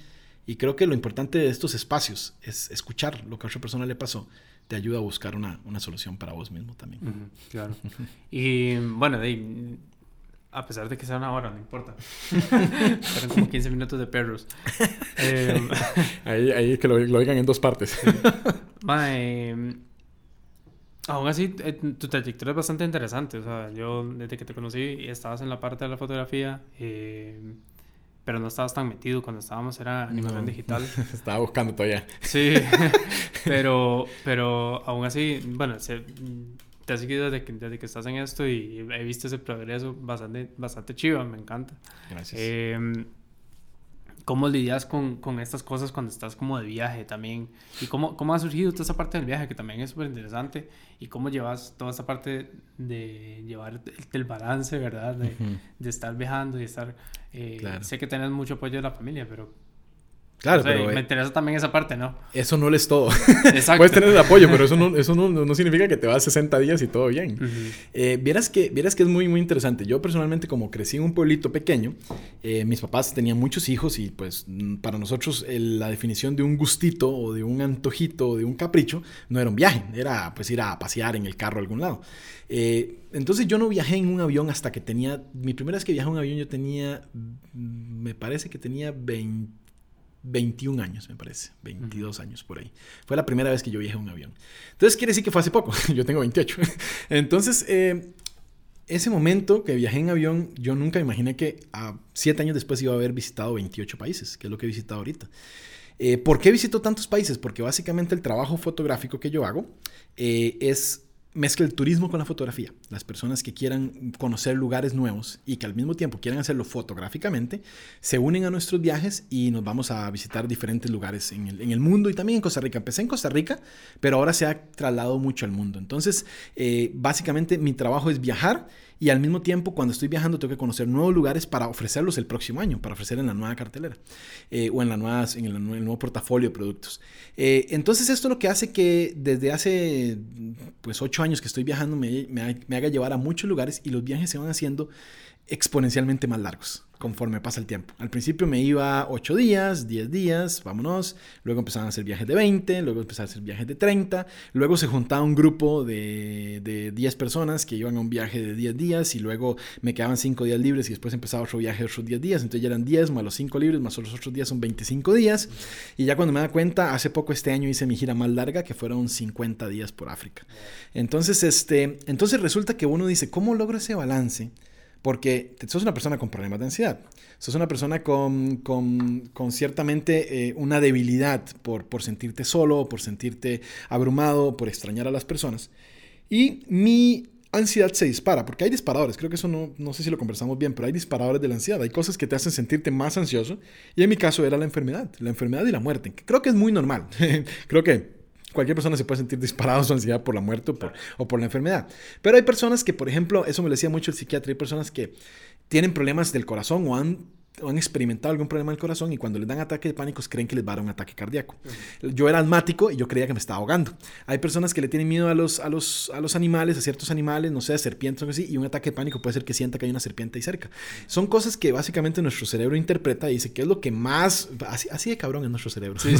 Y creo que lo importante de estos espacios es escuchar lo que a otra persona le pasó te ayuda a buscar una, una solución para vos mismo también. claro. *laughs* y bueno, a pesar de que sea una hora, no importa. *laughs* Fueron como 15 minutos de perros. *laughs* Eh, ahí, ahí que lo, lo, oigan en dos partes. Em, aún así, eh, tu trayectoria es bastante interesante. O sea, yo desde que te conocí estabas en la parte de la fotografía. Eh, pero no estabas tan metido cuando estábamos, era animación digital. *laughs* Estaba buscando todavía. Sí, pero, pero aún así, bueno, te has seguido desde que, desde que estás en esto y he visto ese progreso bastante, bastante chivo, me encanta. Gracias. Eh, ¿Cómo lidias con, con, estas cosas cuando estás como de viaje también? ¿Y cómo, cómo ha surgido toda esa parte del viaje que también es súper interesante? ¿Y cómo llevas toda esa parte de llevar el, balance, verdad? De, de, estar viajando y estar... Eh, sé que tenés mucho apoyo de la familia, pero Claro, pero... Me eh, interesa también esa parte, ¿no? Eso no es todo. *laughs* Exacto. Puedes tener el apoyo, pero eso no, *laughs* eso no, no, significa que te vas 60 días y todo bien. eh, vieras, que, vieras que es muy, muy interesante. Yo personalmente, como crecí en un pueblito pequeño, eh, mis papás tenían muchos hijos y pues mm, para nosotros la definición de un gustito o de un antojito o de un capricho no era un viaje, era pues ir a pasear en el carro a algún lado. Eh, entonces yo no viajé en un avión hasta que tenía, mi primera vez que viajé en un avión yo tenía, mm, me parece que tenía 20 21 años, me parece, 22 años por ahí. Fue la primera vez que yo viajé en un avión. Entonces quiere decir que fue hace poco, *laughs* yo tengo 28. *laughs* Entonces, eh, ese momento que viajé en avión, yo nunca imaginé que a 7 años después iba a haber visitado 28 países, que es lo que he visitado ahorita. Eh, ¿Por qué visito tantos países? Porque básicamente el trabajo fotográfico que yo hago eh, es mezcla el turismo con la fotografía. Las personas que quieran conocer lugares nuevos y que al mismo tiempo quieran hacerlo fotográficamente, se unen a nuestros viajes y nos vamos a visitar diferentes lugares en el, mundo y también en Costa Rica. Empecé en Costa Rica, pero ahora se ha trasladado mucho al mundo. Entonces, eh, básicamente mi trabajo es viajar y al mismo tiempo cuando estoy viajando tengo que conocer nuevos lugares para ofrecerlos el próximo año, para ofrecer en la nueva cartelera eh, o en, la nueva, en el, nuevo portafolio de productos. Eh, entonces esto es lo que hace que desde hace pues ocho años que estoy viajando me, me haga llevar a muchos lugares y los viajes se van haciendo exponencialmente más largos conforme pasa el tiempo. Al principio me iba 8 días, 10 días, vámonos. Luego empezaban a hacer viajes de 20, luego empezaban a hacer viajes de 30. Luego se juntaba un grupo de, de 10 personas que iban a un viaje de 10 días y luego me quedaban 5 días libres y después empezaba otro viaje de otros 10 días. Entonces ya eran 10 más los 5 libres más los otros días son 25 días. Y ya cuando me da cuenta, hace poco este año hice mi gira más larga que fueron 50 días por África. Entonces, este, entonces resulta que uno dice, ¿cómo logro ese balance? Porque sos una persona con problemas de ansiedad. Sos una persona con, con, con ciertamente eh, una debilidad por, por sentirte solo, por sentirte abrumado, por extrañar a las personas. Y mi ansiedad se dispara, porque hay disparadores, creo que eso no, no sé si lo conversamos bien, pero hay disparadores de la ansiedad, hay cosas que te hacen sentirte más ansioso, y en mi caso era la enfermedad, la enfermedad y la muerte, creo que es muy normal, *laughs* creo que Cualquier persona se puede sentir disparado su ansiedad por la muerte o por, o por la enfermedad. Pero hay personas que, por ejemplo, eso me lo decía mucho el psiquiatra, hay personas que tienen problemas del corazón o han han experimentado algún problema del corazón y cuando les dan ataques de pánico creen que les va a dar un ataque cardíaco. Yo era asmático y yo creía que me estaba ahogando. Hay personas que le tienen miedo a los, a los, a los animales, a ciertos animales, no sé, a serpientes o así, y un ataque de pánico puede ser que sienta que hay una serpiente ahí cerca. Son cosas que básicamente nuestro cerebro interpreta y dice que es lo que más... Así, de cabrón es nuestro cerebro. Sí, *laughs* *laughs*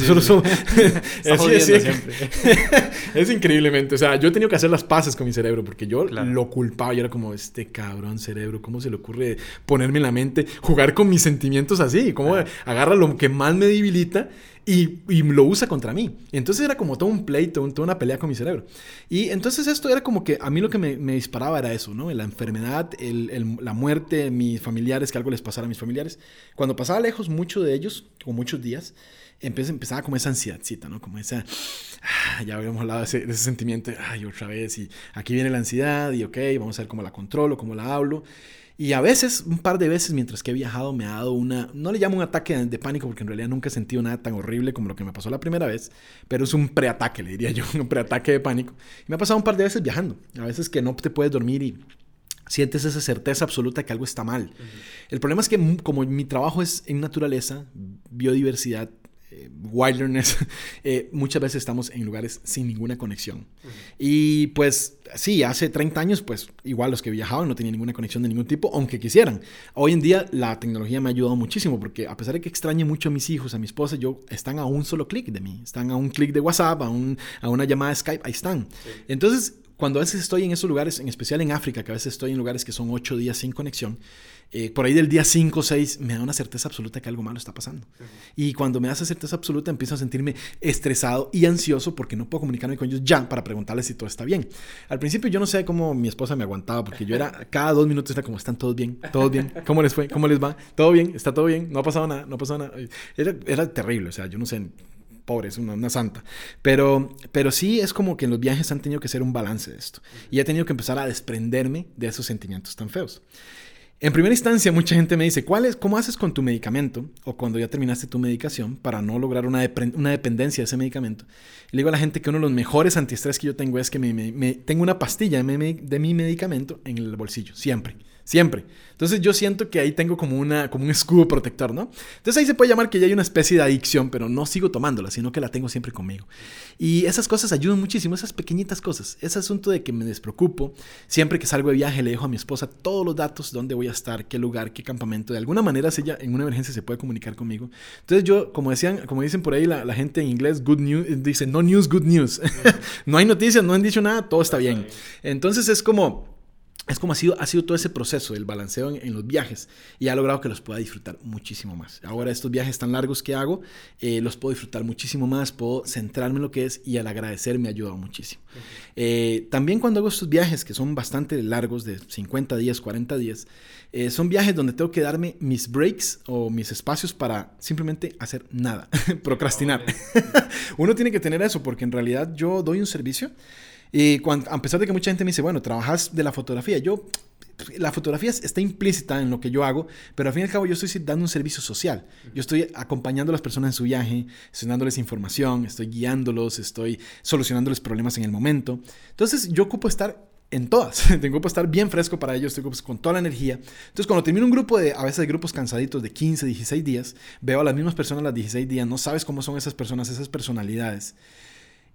*laughs* es increíblemente. O sea, yo he tenido que hacer las paces con mi cerebro porque yo lo culpaba y era como, este cabrón cerebro, ¿cómo se le ocurre ponerme en la mente, jugar con mis sentimientos así, como agarra lo que más me debilita y, y, lo usa contra mí. entonces era como todo un pleito, toda una pelea con mi cerebro. Y entonces esto era como que a mí lo que me, me disparaba era eso, ¿no? La enfermedad, el, el, la muerte, mis familiares, que algo les pasara a mis familiares. Cuando pasaba lejos mucho de ellos, o muchos días, empezaba como esa ansiedadcita, ¿no? Como esa, ah, ya habíamos hablado de ese, de ese, sentimiento, ay, otra vez, y aquí viene la ansiedad, y ok, vamos a ver cómo la controlo, cómo la hablo. Y a veces, un par de veces mientras que he viajado, me ha dado una, no le llamo un ataque de pánico porque en realidad nunca he sentido nada tan horrible como lo que me pasó la primera vez, pero es un preataque, le diría yo, *laughs* un preataque de pánico. Y me ha pasado un par de veces viajando, a veces que no te puedes dormir y sientes esa certeza absoluta que algo está mal. El problema es que como mi trabajo es en naturaleza, biodiversidad, eh, wilderness, *laughs* eh, muchas veces estamos en lugares sin ninguna conexión. Y pues sí, hace 30 años, pues igual los que viajaban no tenían ninguna conexión de ningún tipo, aunque quisieran. Hoy en día la tecnología me ha ayudado muchísimo porque a pesar de que extrañe mucho a mis hijos, a mi esposa, yo están a un solo clic de mí, están a un clic de WhatsApp, a, un, a una llamada de Skype, ahí están. Entonces, cuando a veces estoy en esos lugares, en especial en África, que a veces estoy en lugares que son 8 días sin conexión, eh, por ahí del día 5 o 6 me da una certeza absoluta que algo malo está pasando. Y cuando me da esa certeza absoluta empiezo a sentirme estresado y ansioso porque no puedo comunicarme con ellos ya para preguntarles si todo está bien. Al principio yo no sé cómo mi esposa me aguantaba porque yo era, *laughs* cada dos minutos era como, ¿están todos bien? ¿Todos bien? ¿Cómo les fue? ¿Cómo les va? ¿Todo bien? ¿Está todo bien? No ha pasado nada, no ha pasado nada. Era, era terrible, o sea, yo no sé, pobre, es una, una, santa. Pero, pero sí es como que en los viajes han tenido que ser un balance de esto. Y he tenido que empezar a desprenderme de esos sentimientos tan feos. En primera instancia, mucha gente me dice, ¿cuál es, ¿cómo haces con tu medicamento o cuando ya terminaste tu medicación para no lograr una, dependencia de ese medicamento? le digo a la gente que uno de los mejores antiestrés que yo tengo es que me, tengo una pastilla de mi medicamento en el bolsillo, siempre. Siempre. Entonces yo siento que ahí tengo como, una, como un escudo protector, ¿no? Entonces ahí se puede llamar que ya hay una especie de adicción, pero no sigo tomándola, sino que la tengo siempre conmigo. Y esas cosas ayudan muchísimo, esas pequeñitas cosas. Ese asunto de que me despreocupo, siempre que salgo de viaje le dejo a mi esposa todos los datos, dónde voy a estar, qué lugar, qué campamento. De alguna manera ella en una emergencia se puede comunicar conmigo. Entonces yo, como decían, como dicen por ahí la, la gente en inglés, good news, dice no news, *laughs* good news. no hay noticias, no han dicho nada, todo está bien. Entonces es como es como ha sido, ha sido todo ese proceso, el balanceo en, los viajes, y ha logrado que los pueda disfrutar muchísimo más. Ahora estos viajes tan largos que hago, eh, los puedo disfrutar muchísimo más, puedo centrarme en lo que es y al agradecer me ha ayudado muchísimo. Eh, también cuando hago estos viajes, que son bastante largos, de 50 días, 40 días, eh, son viajes donde tengo que darme mis breaks o mis espacios para simplemente hacer nada, *laughs* procrastinar. *laughs* Uno tiene que tener eso porque en realidad yo doy un servicio. Y a pesar de que mucha gente me dice, bueno, trabajas de la fotografía, yo, la fotografía está implícita en lo que yo hago, pero al fin y al cabo yo estoy dando un servicio social. Yo estoy acompañando a las personas en su viaje, estoy dándoles información, estoy guiándolos, estoy solucionándoles problemas en el momento. Entonces yo ocupo estar en todas. *laughs* Tengo que estar bien fresco para ellos, tengo con toda la energía. Entonces, cuando termino un grupo de, a veces hay grupos cansaditos de 15, 16 días, veo a las mismas personas las 16 días, no sabes cómo son esas personas, esas personalidades.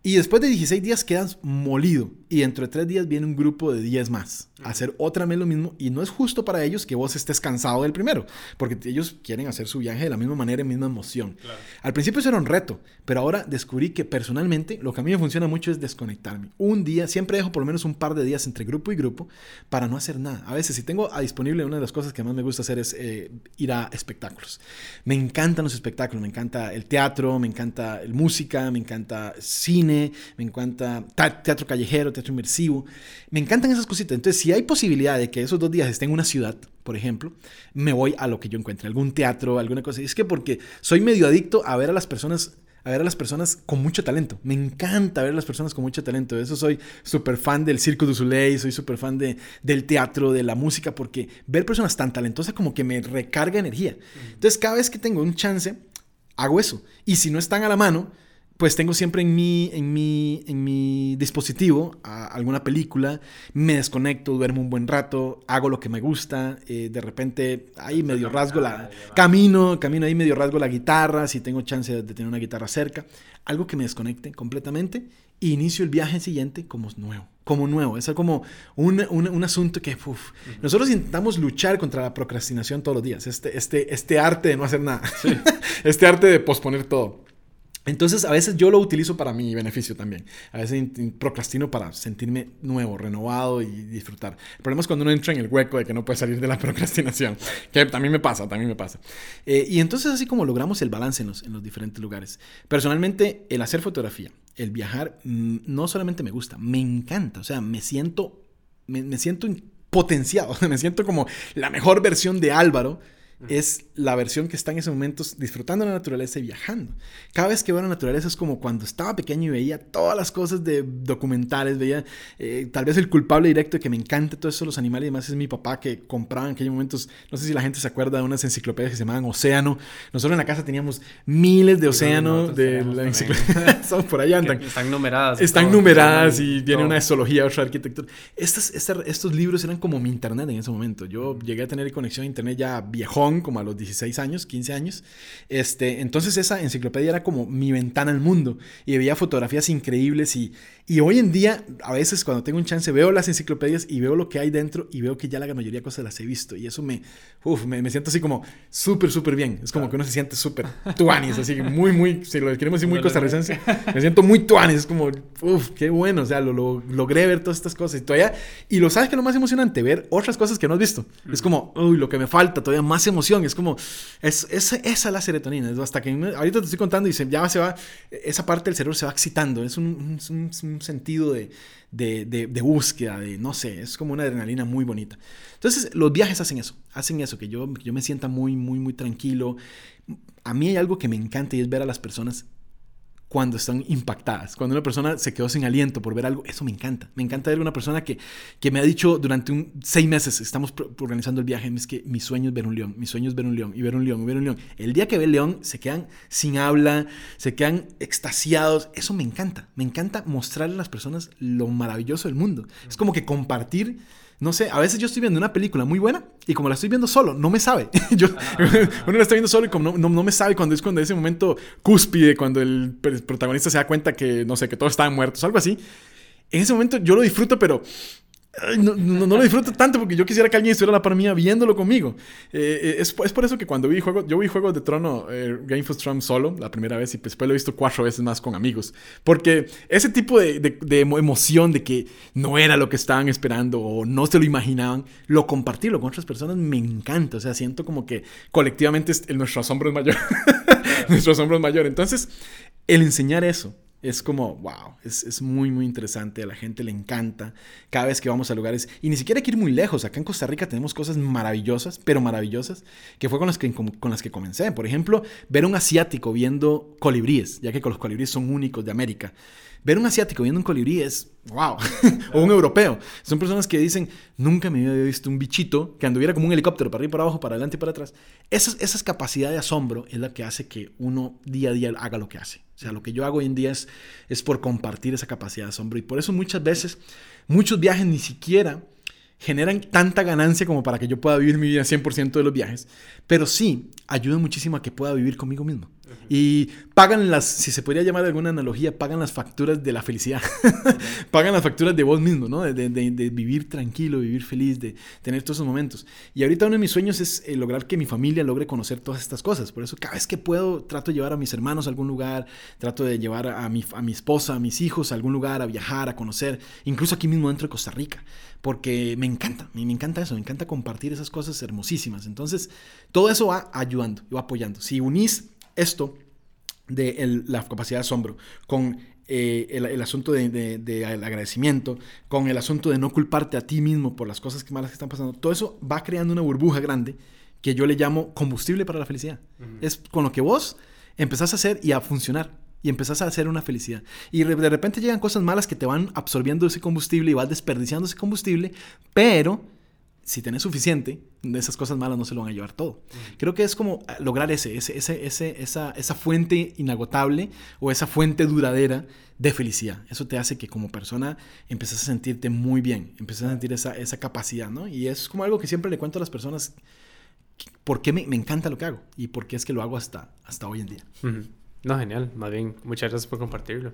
Y después de 16 días quedas molido. Y dentro de 3 días viene un grupo de 10 más a hacer otra vez lo mismo. Y no es justo para ellos que vos estés cansado del primero. Porque ellos quieren hacer su viaje de la misma manera, en misma emoción. Al principio eso era un reto. Pero ahora descubrí que personalmente lo que a mí me funciona mucho es desconectarme. Un día, siempre dejo por lo menos un par de días entre grupo y grupo para no hacer nada. A veces si tengo a disponible una de las cosas que más me gusta hacer es eh, ir a espectáculos. Me encantan los espectáculos. Me encanta el teatro, me encanta el música, me encanta cine me encanta teatro callejero, teatro inmersivo, me encantan esas cositas. Entonces, si hay posibilidad de que esos dos días esté en una ciudad, por ejemplo, me voy a lo que yo encuentre, algún teatro, alguna cosa. Y es que porque soy medio adicto a ver a las personas a ver a las personas con mucho talento. Me encanta ver a las personas con mucho talento. De eso soy súper fan del Circo du Soleil, soy súper fan de, del teatro, de la música, porque ver personas tan talentosas como que me recarga energía. Entonces, cada vez que tengo un chance, hago eso. Y si no están a la mano, pues tengo siempre en mi, en mi, en mi dispositivo alguna película, me desconecto, duermo un buen rato, hago lo que me gusta, eh, de repente ahí medio rasgo la... Camino, camino ahí medio rasgo la guitarra, si tengo chance de tener una guitarra cerca, algo que me desconecte completamente e inicio el viaje siguiente como nuevo, como nuevo. Es como un, un, un asunto que nosotros intentamos luchar contra la procrastinación todos los días, este, este, este arte de no hacer nada, *laughs* este arte de posponer todo. Entonces, a veces yo lo utilizo para mi beneficio también. A veces procrastino para sentirme nuevo, renovado y disfrutar. El problema es cuando uno entra en el hueco de que no puede salir de la *laughs* procrastinación, que también me pasa, también me pasa. Eh, y entonces, así como logramos el balance en los, en los, diferentes lugares. Personalmente, el hacer fotografía, el viajar, no solamente me gusta, me encanta. O sea, me siento, me, me siento potenciado, *laughs* me siento como la mejor versión de Álvaro es la versión que está en esos momentos disfrutando la naturaleza y viajando. Cada vez que veo la naturaleza es como cuando estaba pequeño y veía todas las cosas de documentales, veía eh, tal vez el culpable directo de que me encanta todo eso, los animales y demás, es mi papá que compraba en aquellos momentos, no sé si la gente se acuerda de unas enciclopedias que se llamaban Océano. Nosotros en la casa teníamos miles de Océano de la enciclopedia. *laughs* por allá andan. Están numeradas. Están numeradas y viene una zoología, otra arquitectura. Estos, estos libros eran como mi internet en ese momento. Yo llegué a tener conexión a internet ya viejón, como a los 16 años, 15 años. Este, entonces esa enciclopedia era como mi ventana al mundo y veía fotografías increíbles y, y hoy en día, a veces cuando tengo un chance, veo las enciclopedias y veo lo que hay dentro y veo que ya la mayoría de cosas las he visto y eso me, uf, me, me, siento así como súper, súper bien. Es como que uno se siente súper *laughs* tuanis, así muy, muy, si lo queremos decir muy costarricense, me siento muy tuanis, es como, uff, qué bueno, o sea, lo, lo, logré ver todas estas cosas y todavía, y lo sabes que lo más emocionante, ver otras cosas que no has visto. Es como, uy, lo que me falta, todavía más emoción es como, es, esa es la serotonina. Es hasta que ahorita te estoy contando y se, ya se va, esa parte del cerebro se va excitando. Es un, sentido de, de, de, búsqueda, de no sé, es como una adrenalina muy bonita. Entonces, los viajes hacen eso, hacen eso, que yo, yo me sienta muy, muy, muy tranquilo. A mí hay algo que me encanta y es ver a las personas cuando están impactadas, cuando una persona se quedó sin aliento por ver algo, eso me encanta. Me encanta ver una persona que, que me ha dicho durante un, seis meses, estamos organizando el viaje, es que mi sueño es ver un león, mi sueño es ver un león, y ver un león, y ver un león. El día que ve el león, se quedan sin habla, se quedan extasiados. Eso me encanta. Me encanta mostrarle a las personas lo maravilloso del mundo. Es como que compartir no sé, a veces yo estoy viendo una película muy buena y como la estoy viendo solo, no me sabe. *laughs* yo, *laughs* uno la está viendo solo y como no, no, me sabe cuando es cuando ese momento cúspide, cuando el protagonista se da cuenta que, no sé, que todos estaban muertos, algo así. En ese momento yo lo disfruto, pero no, no, lo disfruto tanto porque yo quisiera que alguien estuviera a la par mía viéndolo conmigo. Eh, eh, es, es, por eso que cuando vi juegos, yo vi Juegos de Trono, eh, Game of Thrones solo, la primera vez, y después lo he visto cuatro veces más con amigos. Porque ese tipo de, de, emoción de que no era lo que estaban esperando o no se lo imaginaban, lo compartirlo con otras personas me encanta. O sea, siento como que colectivamente el, nuestro asombro es mayor. *laughs* nuestro asombro es mayor. Entonces, el enseñar eso es como, wow, es, muy, muy interesante, a la gente le encanta cada vez que vamos a lugares, y ni siquiera hay que ir muy lejos, acá en Costa Rica tenemos cosas maravillosas, pero maravillosas, que fue con las que, con, las que comencé. Por ejemplo, ver un asiático viendo colibríes, ya que los colibríes son únicos de América. Ver un asiático viendo un colibrí es wow. *laughs* o un europeo. Son personas que dicen, nunca me había visto un bichito que anduviera como un helicóptero para arriba para abajo, para adelante y para atrás. Esa, esa capacidad de asombro es la que hace que uno día a día haga lo que hace. O sea, lo que yo hago hoy en día es, es por compartir esa capacidad de asombro. Y por eso muchas veces, muchos viajes ni siquiera generan tanta ganancia como para que yo pueda vivir mi vida 100% de los viajes, pero sí ayudan muchísimo a que pueda vivir conmigo mismo. Y pagan las, si se podría llamar de alguna analogía, pagan las facturas de la felicidad. *laughs* pagan las facturas de vos mismo, ¿no? De, vivir tranquilo, vivir feliz, de tener todos esos momentos. Y ahorita uno de mis sueños es eh, lograr que mi familia logre conocer todas estas cosas. Por eso cada vez que puedo trato de llevar a mis hermanos a algún lugar, trato de llevar a mi, a mi esposa, a mis hijos a algún lugar, a viajar, a conocer, incluso aquí mismo dentro de Costa Rica. Porque me encanta, me encanta eso, me encanta compartir esas cosas hermosísimas. Entonces, todo eso va ayudando, va apoyando. Si unís esto de la capacidad de asombro con eh, el, asunto de, agradecimiento, con el asunto de no culparte a ti mismo por las cosas malas que están pasando, todo eso va creando una burbuja grande que yo le llamo combustible para la felicidad. Es con lo que vos empezás a hacer y a funcionar y empezás a hacer una felicidad. Y de repente llegan cosas malas que te van absorbiendo ese combustible y vas desperdiciando ese combustible, pero si tenés suficiente, de esas cosas malas no se lo van a llevar todo. Creo que es como ah, lograr ese, ese, ese, esa, esa fuente inagotable o esa fuente duradera de felicidad. Eso te hace que como persona empieces a sentirte muy bien, empieces a sentir esa, esa capacidad, ¿no? Y es como algo que siempre le cuento a las personas, por qué me, me encanta lo que hago y por qué es que lo hago hasta, hasta hoy en día. No, genial. Más bien, muchas gracias por compartirlo.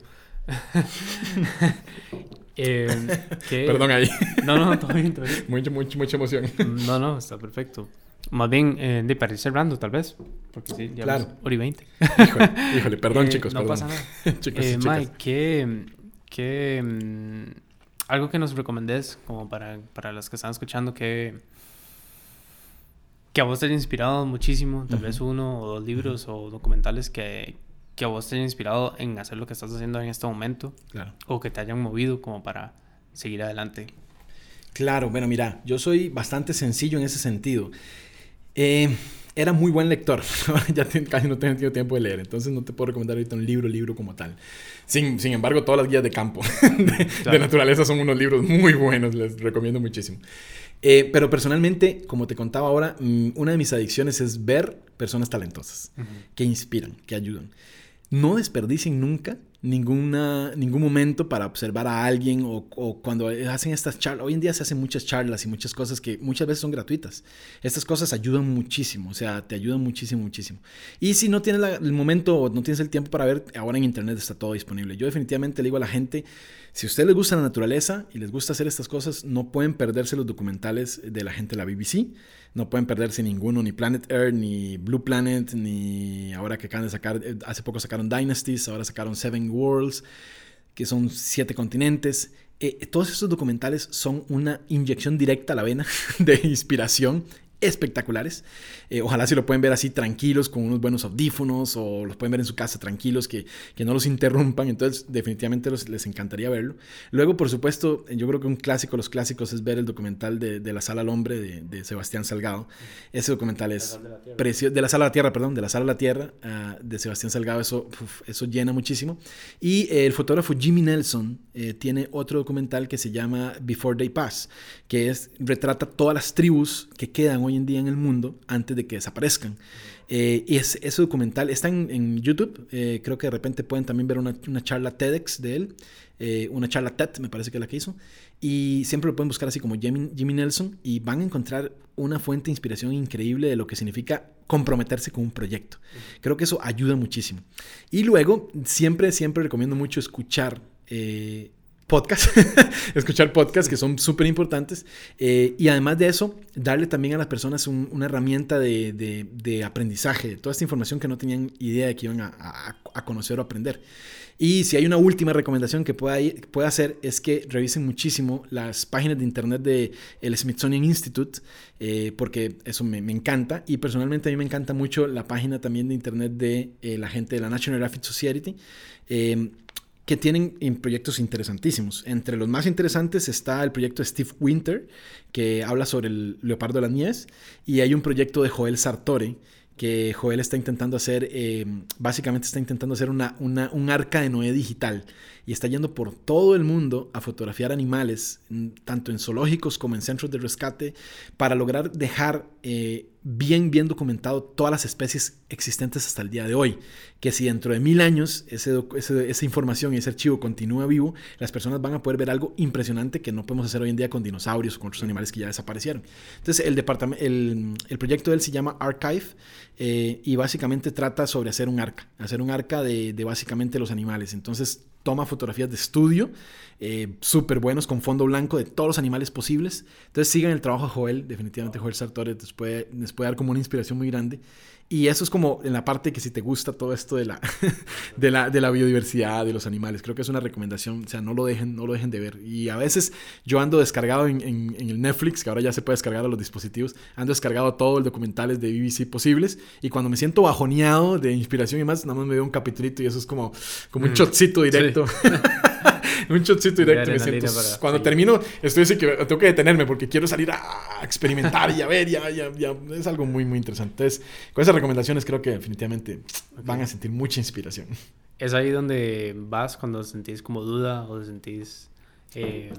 *laughs* Eh, Perdón ahí. No, no, todo bien, todo bien. Mucha, mucha, mucha emoción. No, no, está perfecto. Más bien, eh, de para ir cerrando, tal vez. Porque sí, ya claro. hora y 20. Híjole, híjole perdón, *laughs* eh, chicos. No pasa *laughs* nada. chicos, eh, Mike, ¿qué, qué, mm, algo que nos recomendés, como para, para los que están escuchando, que, que a vos te haya inspirado muchísimo, tal vez uno o dos libros o documentales que, que a vos te haya inspirado en hacer lo que estás haciendo en este momento. Claro. O que te hayan movido como para seguir adelante. Claro, bueno, mira, yo soy bastante sencillo en ese sentido. Eh, era muy buen lector, *laughs* ya casi no tengo tiempo de leer, entonces no te puedo recomendar ahorita un libro, libro como tal. Sin, sin embargo, todas las guías de campo *laughs* de, naturaleza son unos libros muy buenos, les recomiendo muchísimo. Eh, pero personalmente, como te contaba ahora, mm, una de mis adicciones es ver personas talentosas, que inspiran, que ayudan no desperdicien nunca ninguna, ningún momento para observar a alguien o, cuando hacen estas charlas. Hoy en día se hacen muchas charlas y muchas cosas que muchas veces son gratuitas. Estas cosas ayudan muchísimo, o sea, te ayudan muchísimo, muchísimo. Y si no tienes el momento o no tienes el tiempo para ver, ahora en internet está todo disponible. Yo definitivamente le digo a la gente, si a ustedes les gusta la naturaleza y les gusta hacer estas cosas, no pueden perderse los documentales de la gente de la BBC no pueden perderse ninguno, ni Planet Earth, ni Blue Planet, ni ahora que acaban de sacar, eh, hace poco sacaron Dynasties, ahora sacaron Seven Worlds, que son siete continentes. Eh, todos estos documentales son una inyección directa a la vena *laughs* de inspiración espectaculares. Eh, ojalá si lo pueden ver así tranquilos, con unos buenos audífonos, o los pueden ver en su casa tranquilos, que, que no los *laughs* interrumpan. Entonces, definitivamente les encantaría verlo. Luego, por supuesto, yo creo que un clásico, los clásicos, es ver el documental de, de La Sala al Hombre de, Sebastián Salgado. Ese documental es precioso. De La Sala a la Tierra, perdón, de La Sala a la Tierra, uh, de Sebastián Salgado. Eso, eso llena muchísimo. Y eh, el fotógrafo Jimmy Nelson eh, tiene otro documental que se llama Before They Pass, que es, retrata todas las tribus que quedan hoy en día en el mundo antes de que desaparezcan. Eh, y ese, documental está en, YouTube. Eh, creo que de repente pueden también ver una, charla TEDx de él. Eh, una charla TED, me parece que es la que hizo. Y siempre lo pueden buscar así como Jimmy, Jimmy, Nelson y van a encontrar una fuente de inspiración increíble de lo que significa comprometerse con un proyecto. Creo que eso ayuda muchísimo. Y luego, siempre, siempre recomiendo mucho escuchar podcast, *laughs* escuchar podcasts que son súper importantes. Eh, y además de eso, darle también a las personas una herramienta de, de, aprendizaje, toda esta información que no tenían idea de que iban a, a, conocer o aprender. Y si hay una última recomendación que pueda, pueda hacer es que revisen muchísimo las páginas de internet del el Smithsonian Institute, eh, porque eso me, me, encanta. Y personalmente a mí me encanta mucho la página también de internet de eh, la gente de la National Geographic Society que tienen proyectos interesantísimos. Entre los más interesantes está el proyecto de Steve Winter, que habla sobre el leopardo de la nieve, y hay un proyecto de Joel Sartore, que Joel está intentando hacer, eh, básicamente está intentando hacer una, un arca de Noé digital y está yendo por todo el mundo a fotografiar animales, tanto en zoológicos como en centros de rescate, para lograr dejar eh, bien, bien documentado todas las especies existentes hasta el día de hoy. Que si dentro de mil años ese, esa información y ese archivo continúa vivo, las personas van a poder ver algo impresionante que no podemos hacer hoy en día con dinosaurios o con otros animales que ya desaparecieron. Entonces, el, el, el proyecto de él se llama Archive eh, y básicamente trata sobre hacer un arca, hacer un arca de, de básicamente los animales. Entonces, toma fotografías de estudio, eh, súper buenos, con fondo blanco de todos los animales posibles. Entonces sigan el trabajo de Joel, definitivamente Joel Sartori les puede, les puede dar como una inspiración muy grande. Y eso es como en la parte que si te gusta todo esto de la, *laughs* de la, de la biodiversidad, de los animales, creo que es una recomendación, o sea, no lo dejen, no lo dejen de ver. Y a veces yo ando descargado en, en, el Netflix, que ahora ya se puede descargar a los dispositivos, ando descargado todos los documentales de BBC posibles, y cuando me siento bajoneado de inspiración y más, nada más me veo un capitulito y eso es como, como un mm. directo. *laughs* *laughs* un shotcito directo. Me siento, cuando termino, estoy así que tengo que detenerme porque quiero salir a experimentar y a ver, ya, ya, ya. Es algo muy, muy interesante. Entonces, con esas recomendaciones creo que definitivamente van a sentir mucha inspiración. Es ahí donde vas cuando sentís como duda o sentís... Eh,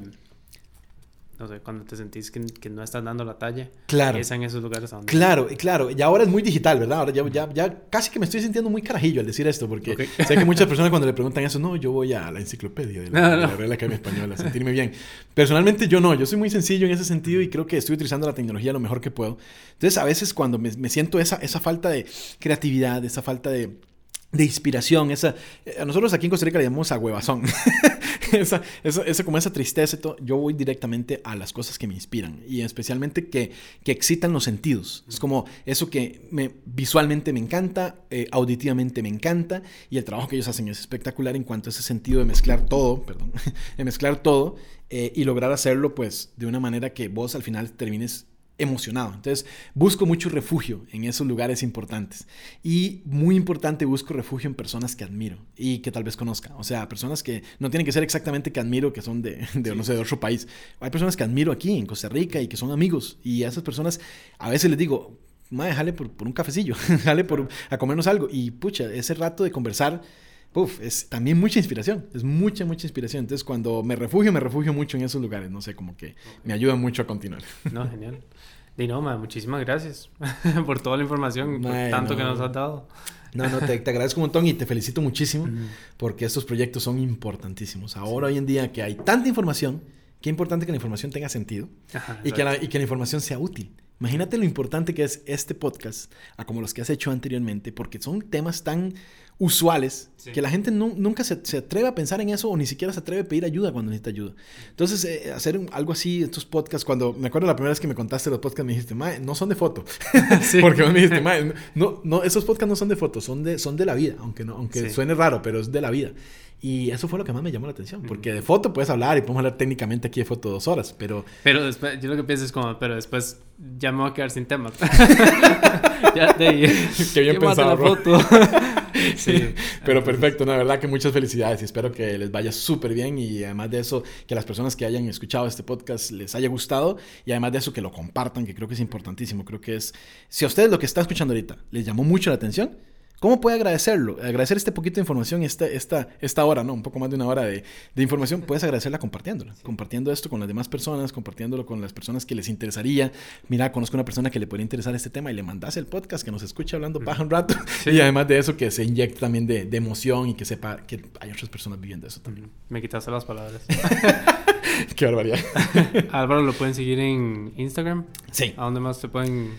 no sé, cuando te sentís que, que, no estás dando la talla. Claro. Es en esos lugares donde... Claro, claro. Y ahora es muy digital, ¿verdad? Ahora ya, ya, ya casi que me estoy sintiendo muy carajillo al decir esto, porque sé que muchas personas cuando le preguntan eso, no, yo voy a la enciclopedia de la, Real Academia Española a sentirme bien. Personalmente yo no, yo soy muy sencillo en ese sentido y creo que estoy utilizando la tecnología lo mejor que puedo. Entonces a veces cuando me, me siento esa, esa falta de creatividad, esa falta de de inspiración, esa, eh, a nosotros aquí en Costa Rica le llamamos a *laughs* *laughs* esa, esa, como esa tristeza, yo voy directamente a las cosas que me inspiran y especialmente que, que excitan los sentidos. Es como eso que me, visualmente me encanta, eh, auditivamente me encanta y el trabajo que ellos hacen es espectacular en cuanto a ese sentido de mezclar todo, *laughs* perdón, de mezclar todo eh, y lograr hacerlo pues de una manera que vos al final termines emocionado. Entonces, busco mucho refugio en esos lugares importantes. Y muy importante, busco refugio en personas que admiro y que tal vez conozca. O sea, personas que no tienen que ser exactamente que admiro, que son de, *laughs* no sé, de otro país. Hay personas que admiro aquí en Costa Rica y que son amigos. Y a esas personas a veces les digo, madre, jale por, por un cafecillo, *laughs* jale por, a comernos algo. Y pucha, ese rato de conversar Uf, es también mucha inspiración, es mucha, mucha inspiración. Entonces, cuando me refugio, me refugio mucho en esos lugares, no sé, como que me ayuda mucho a continuar. No, genial. Y no, muchísimas gracias *laughs* por toda la información, por tanto que nos has dado. No, no, te, agradezco un montón y te felicito muchísimo porque estos proyectos son importantísimos. Ahora, hoy en día, que hay tanta información, qué importante que la información tenga sentido y, que la, y que la información sea útil. Imagínate lo importante que es este podcast a como los que has hecho anteriormente, porque son temas tan usuales que la gente nunca se, atreve a pensar en eso o ni siquiera se atreve a pedir ayuda cuando necesita ayuda. Entonces, eh, hacer algo así, estos podcasts, cuando me acuerdo la primera vez que me contaste los podcasts, me dijiste, no son de foto. *laughs* Porque me dijiste, no, no, esos podcasts no son de foto, son de, son de la vida, aunque, no, aunque suene raro, pero es de la vida. Y eso fue lo que más me llamó la atención, porque de foto puedes hablar y podemos hablar técnicamente aquí de foto dos horas, pero... Pero después, yo lo que pienso es como, pero después ya me voy a quedar sin temas. *laughs* *laughs* ya, de, Qué bien pensado, la foto. *laughs* sí, pero perfecto, la verdad que muchas felicidades y espero que les vaya súper bien y además de eso, que las personas que hayan escuchado este podcast les haya gustado y además de eso que lo compartan, que creo que es importantísimo, creo que es, si a ustedes lo que está escuchando ahorita les llamó mucho la atención, ¿Cómo puede agradecerlo? Agradecer este poquito de información, esta, esta, esta hora, ¿no? Un poco más de una hora de, de información, puedes agradecerla compartiéndola. Compartiendo esto con las demás personas, compartiéndolo con las personas que les interesaría. Mira, conozco una persona que le podría interesar este tema y le mandas el podcast, que nos escuche hablando paja un rato. Y además de eso, que se inyecte también de, de, emoción y que sepa que hay otras personas viviendo eso también. Me quitaste las palabras. *laughs* Qué barbaridad. *laughs* Álvaro, ¿lo pueden seguir en Instagram? Sí. ¿A dónde más te pueden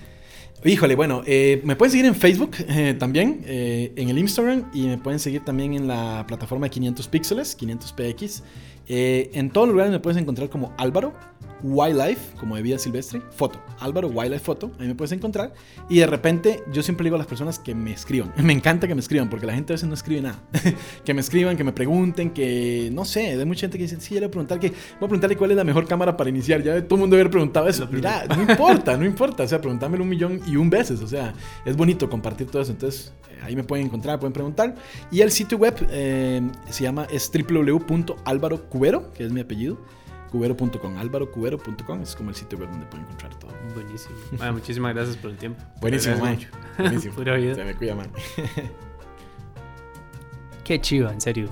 Híjole, bueno, eh, me pueden seguir en Facebook eh, también, eh, en el Instagram y me pueden seguir también en la plataforma de 500 píxeles, 500px. En todos los lugares me puedes encontrar como Álvaro Wildlife, como de vida silvestre, foto. Álvaro Wildlife Foto, ahí me puedes encontrar. Y de repente, yo siempre digo a las personas que me escriban. *laughs* Me encanta que me escriban, porque la gente a veces no escribe nada. *laughs* que me escriban, que me pregunten, que no sé, hay mucha gente que dice, sí, yo preguntar que, voy a preguntarle cuál es la mejor cámara para iniciar. Ya todo el mundo haber preguntado eso. Mira, no importa, no importa. O sea, preguntármelo un millón y un veces. O sea, es bonito compartir todo eso. Entonces, ahí me pueden encontrar, pueden preguntar. Y el sitio web eh, se llama es que es mi apellido cubero.com, álvarocubero.com es como el sitio web donde pueden encontrar todo. Buenísimo. muchísimas gracias por el tiempo. Buenísimo, man. *laughs* Buenísimo. Pura vida. Se me cuida, man. Qué chido, en serio.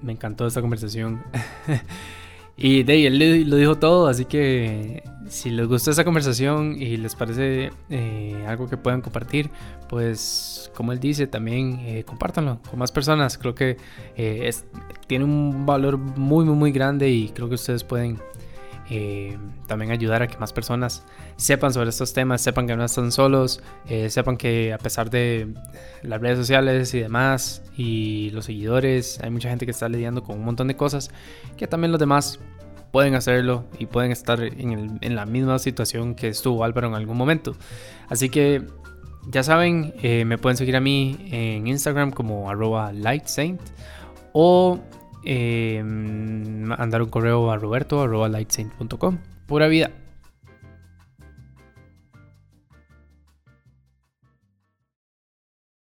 Me encantó esta conversación. *laughs* y de ahí, él lo dijo todo, así que si les gustó esta conversación y les parece eh, algo que puedan compartir, pues como él dice, también eh, compártanlo con más personas. Creo que eh, es, tiene un valor muy, muy, muy grande y creo que ustedes pueden también ayudar a que más personas sepan sobre estos temas, sepan que no están solos, sepan que a pesar de las redes sociales y demás y los seguidores, hay mucha gente que está lidiando con un montón de cosas que también los demás pueden hacerlo y pueden estar en, la misma situación que estuvo Álvaro en algún momento. Así que ya saben, eh, me pueden seguir a mí en Instagram como arroba lightsaint o eh, mandar un correo a roberto lightsaint.com. Pura vida.